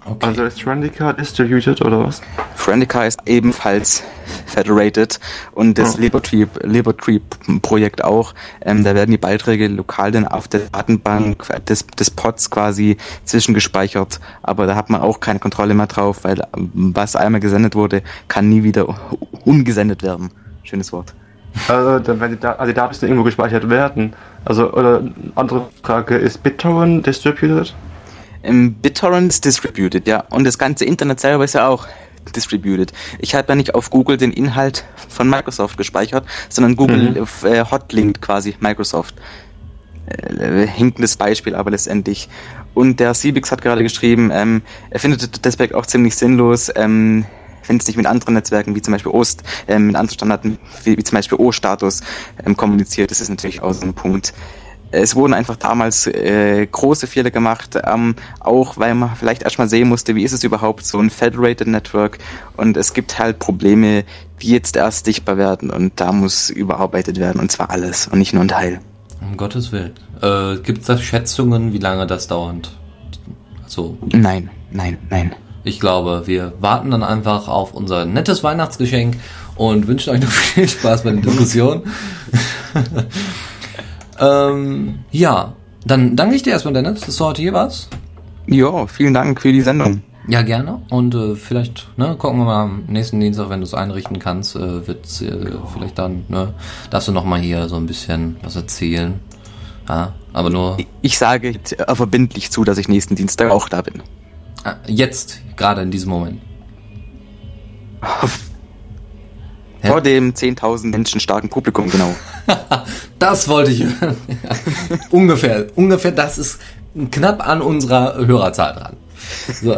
Okay. Also ist Randica distributed oder was? Friendica ist ebenfalls federated und das Oh. Liberty, Liberty Projekt auch. Ähm, da werden die Beiträge lokal dann auf der Datenbank des, des Pods quasi zwischengespeichert. Aber da hat man auch keine Kontrolle mehr drauf, weil was einmal gesendet wurde, kann nie wieder umgesendet werden. Schönes Wort. Also, dann werden die, Da- also die Daten müssen irgendwo gespeichert werden. Also, oder andere Frage, ist BitTorrent distributed? Im BitTorrent ist distributed, ja. Und das ganze Internet selber ist ja auch distributed. Ich habe ja nicht auf Google den Inhalt von Microsoft gespeichert, sondern Google Mhm. äh, hotlinkt quasi Microsoft. Äh, hinkendes Beispiel, aber letztendlich. Und der Siebix hat gerade geschrieben, ähm, er findet das Back auch ziemlich sinnlos, ähm, wenn es nicht mit anderen Netzwerken wie zum Beispiel OST, ähm, mit anderen Standarten wie, wie zum Beispiel O-Status ähm, kommuniziert. Das ist natürlich auch so ein Punkt. Es wurden einfach damals äh, große Fehler gemacht, ähm, auch weil man vielleicht erstmal sehen musste, wie ist es überhaupt so ein Federated Network und es gibt halt Probleme, die jetzt erst sichtbar werden und da muss überarbeitet werden und zwar alles und nicht nur ein Teil. Um Gottes Willen. Äh, Gibt es da Schätzungen, wie lange das dauert? Also, Nein, nein, nein. ich glaube, wir warten dann einfach auf unser nettes Weihnachtsgeschenk und wünschen euch noch viel Spaß bei der Diskussion. ähm, ja, dann danke ich dir erstmal, Dennis, dass du heute hier warst. Ja, vielen Dank für die Sendung. Ja, gerne. Und äh, vielleicht, ne, gucken wir mal am nächsten Dienstag, wenn du es einrichten kannst, äh, wird äh, vielleicht dann, ne, darfst du noch mal hier so ein bisschen was erzählen. Ja, aber nur Ich sage äh, verbindlich zu, dass ich nächsten Dienstag auch da bin. äh, jetzt, gerade in diesem Moment. Ja. Vor dem 10.000 Menschen starken Publikum, genau. Das wollte ich hören. Ja. ungefähr, ungefähr, das ist knapp an unserer Hörerzahl dran. So,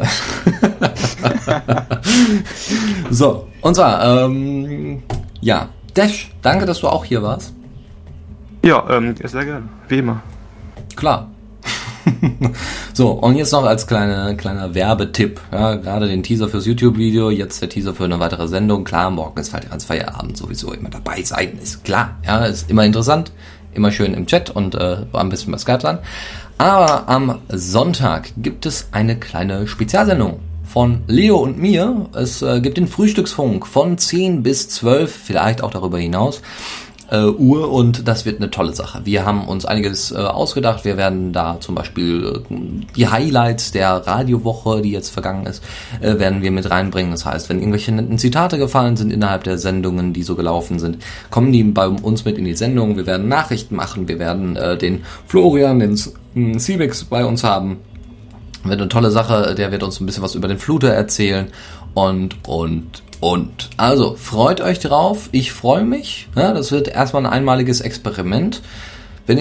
so und zwar, ähm, ja, Dash, danke, dass du auch hier warst. Ja, ähm, sehr gerne. Wie immer. Klar. so, und jetzt noch als kleine, kleiner Werbetipp. Ja, gerade den Teaser fürs YouTube-Video, jetzt der Teaser für eine weitere Sendung. Klar, morgen ist halt ganz Feierabend sowieso immer dabei sein, ist klar. Ja, ist immer interessant, immer schön im Chat und äh, ein bisschen bei Skype sein. Aber am Sonntag gibt es eine kleine Spezialsendung von Leo und mir. Es äh, gibt den Frühstücksfunk von 10 bis 12, vielleicht auch darüber hinaus äh, Uhr und das wird eine tolle Sache. Wir haben uns einiges äh, ausgedacht. Wir werden da zum Beispiel äh, die Highlights der Radiowoche, die jetzt vergangen ist, äh, werden wir mit reinbringen. Das heißt, wenn irgendwelche netten Zitate gefallen sind innerhalb der Sendungen, die so gelaufen sind, kommen die bei uns mit in die Sendung. Wir werden Nachrichten machen. Wir werden äh, den Florian, den Cibix bei uns haben. Wird eine tolle Sache. Der wird uns ein bisschen was über den Fluter erzählen und und und. Also freut euch drauf. Ich freue mich. Ja, das wird erstmal ein einmaliges Experiment.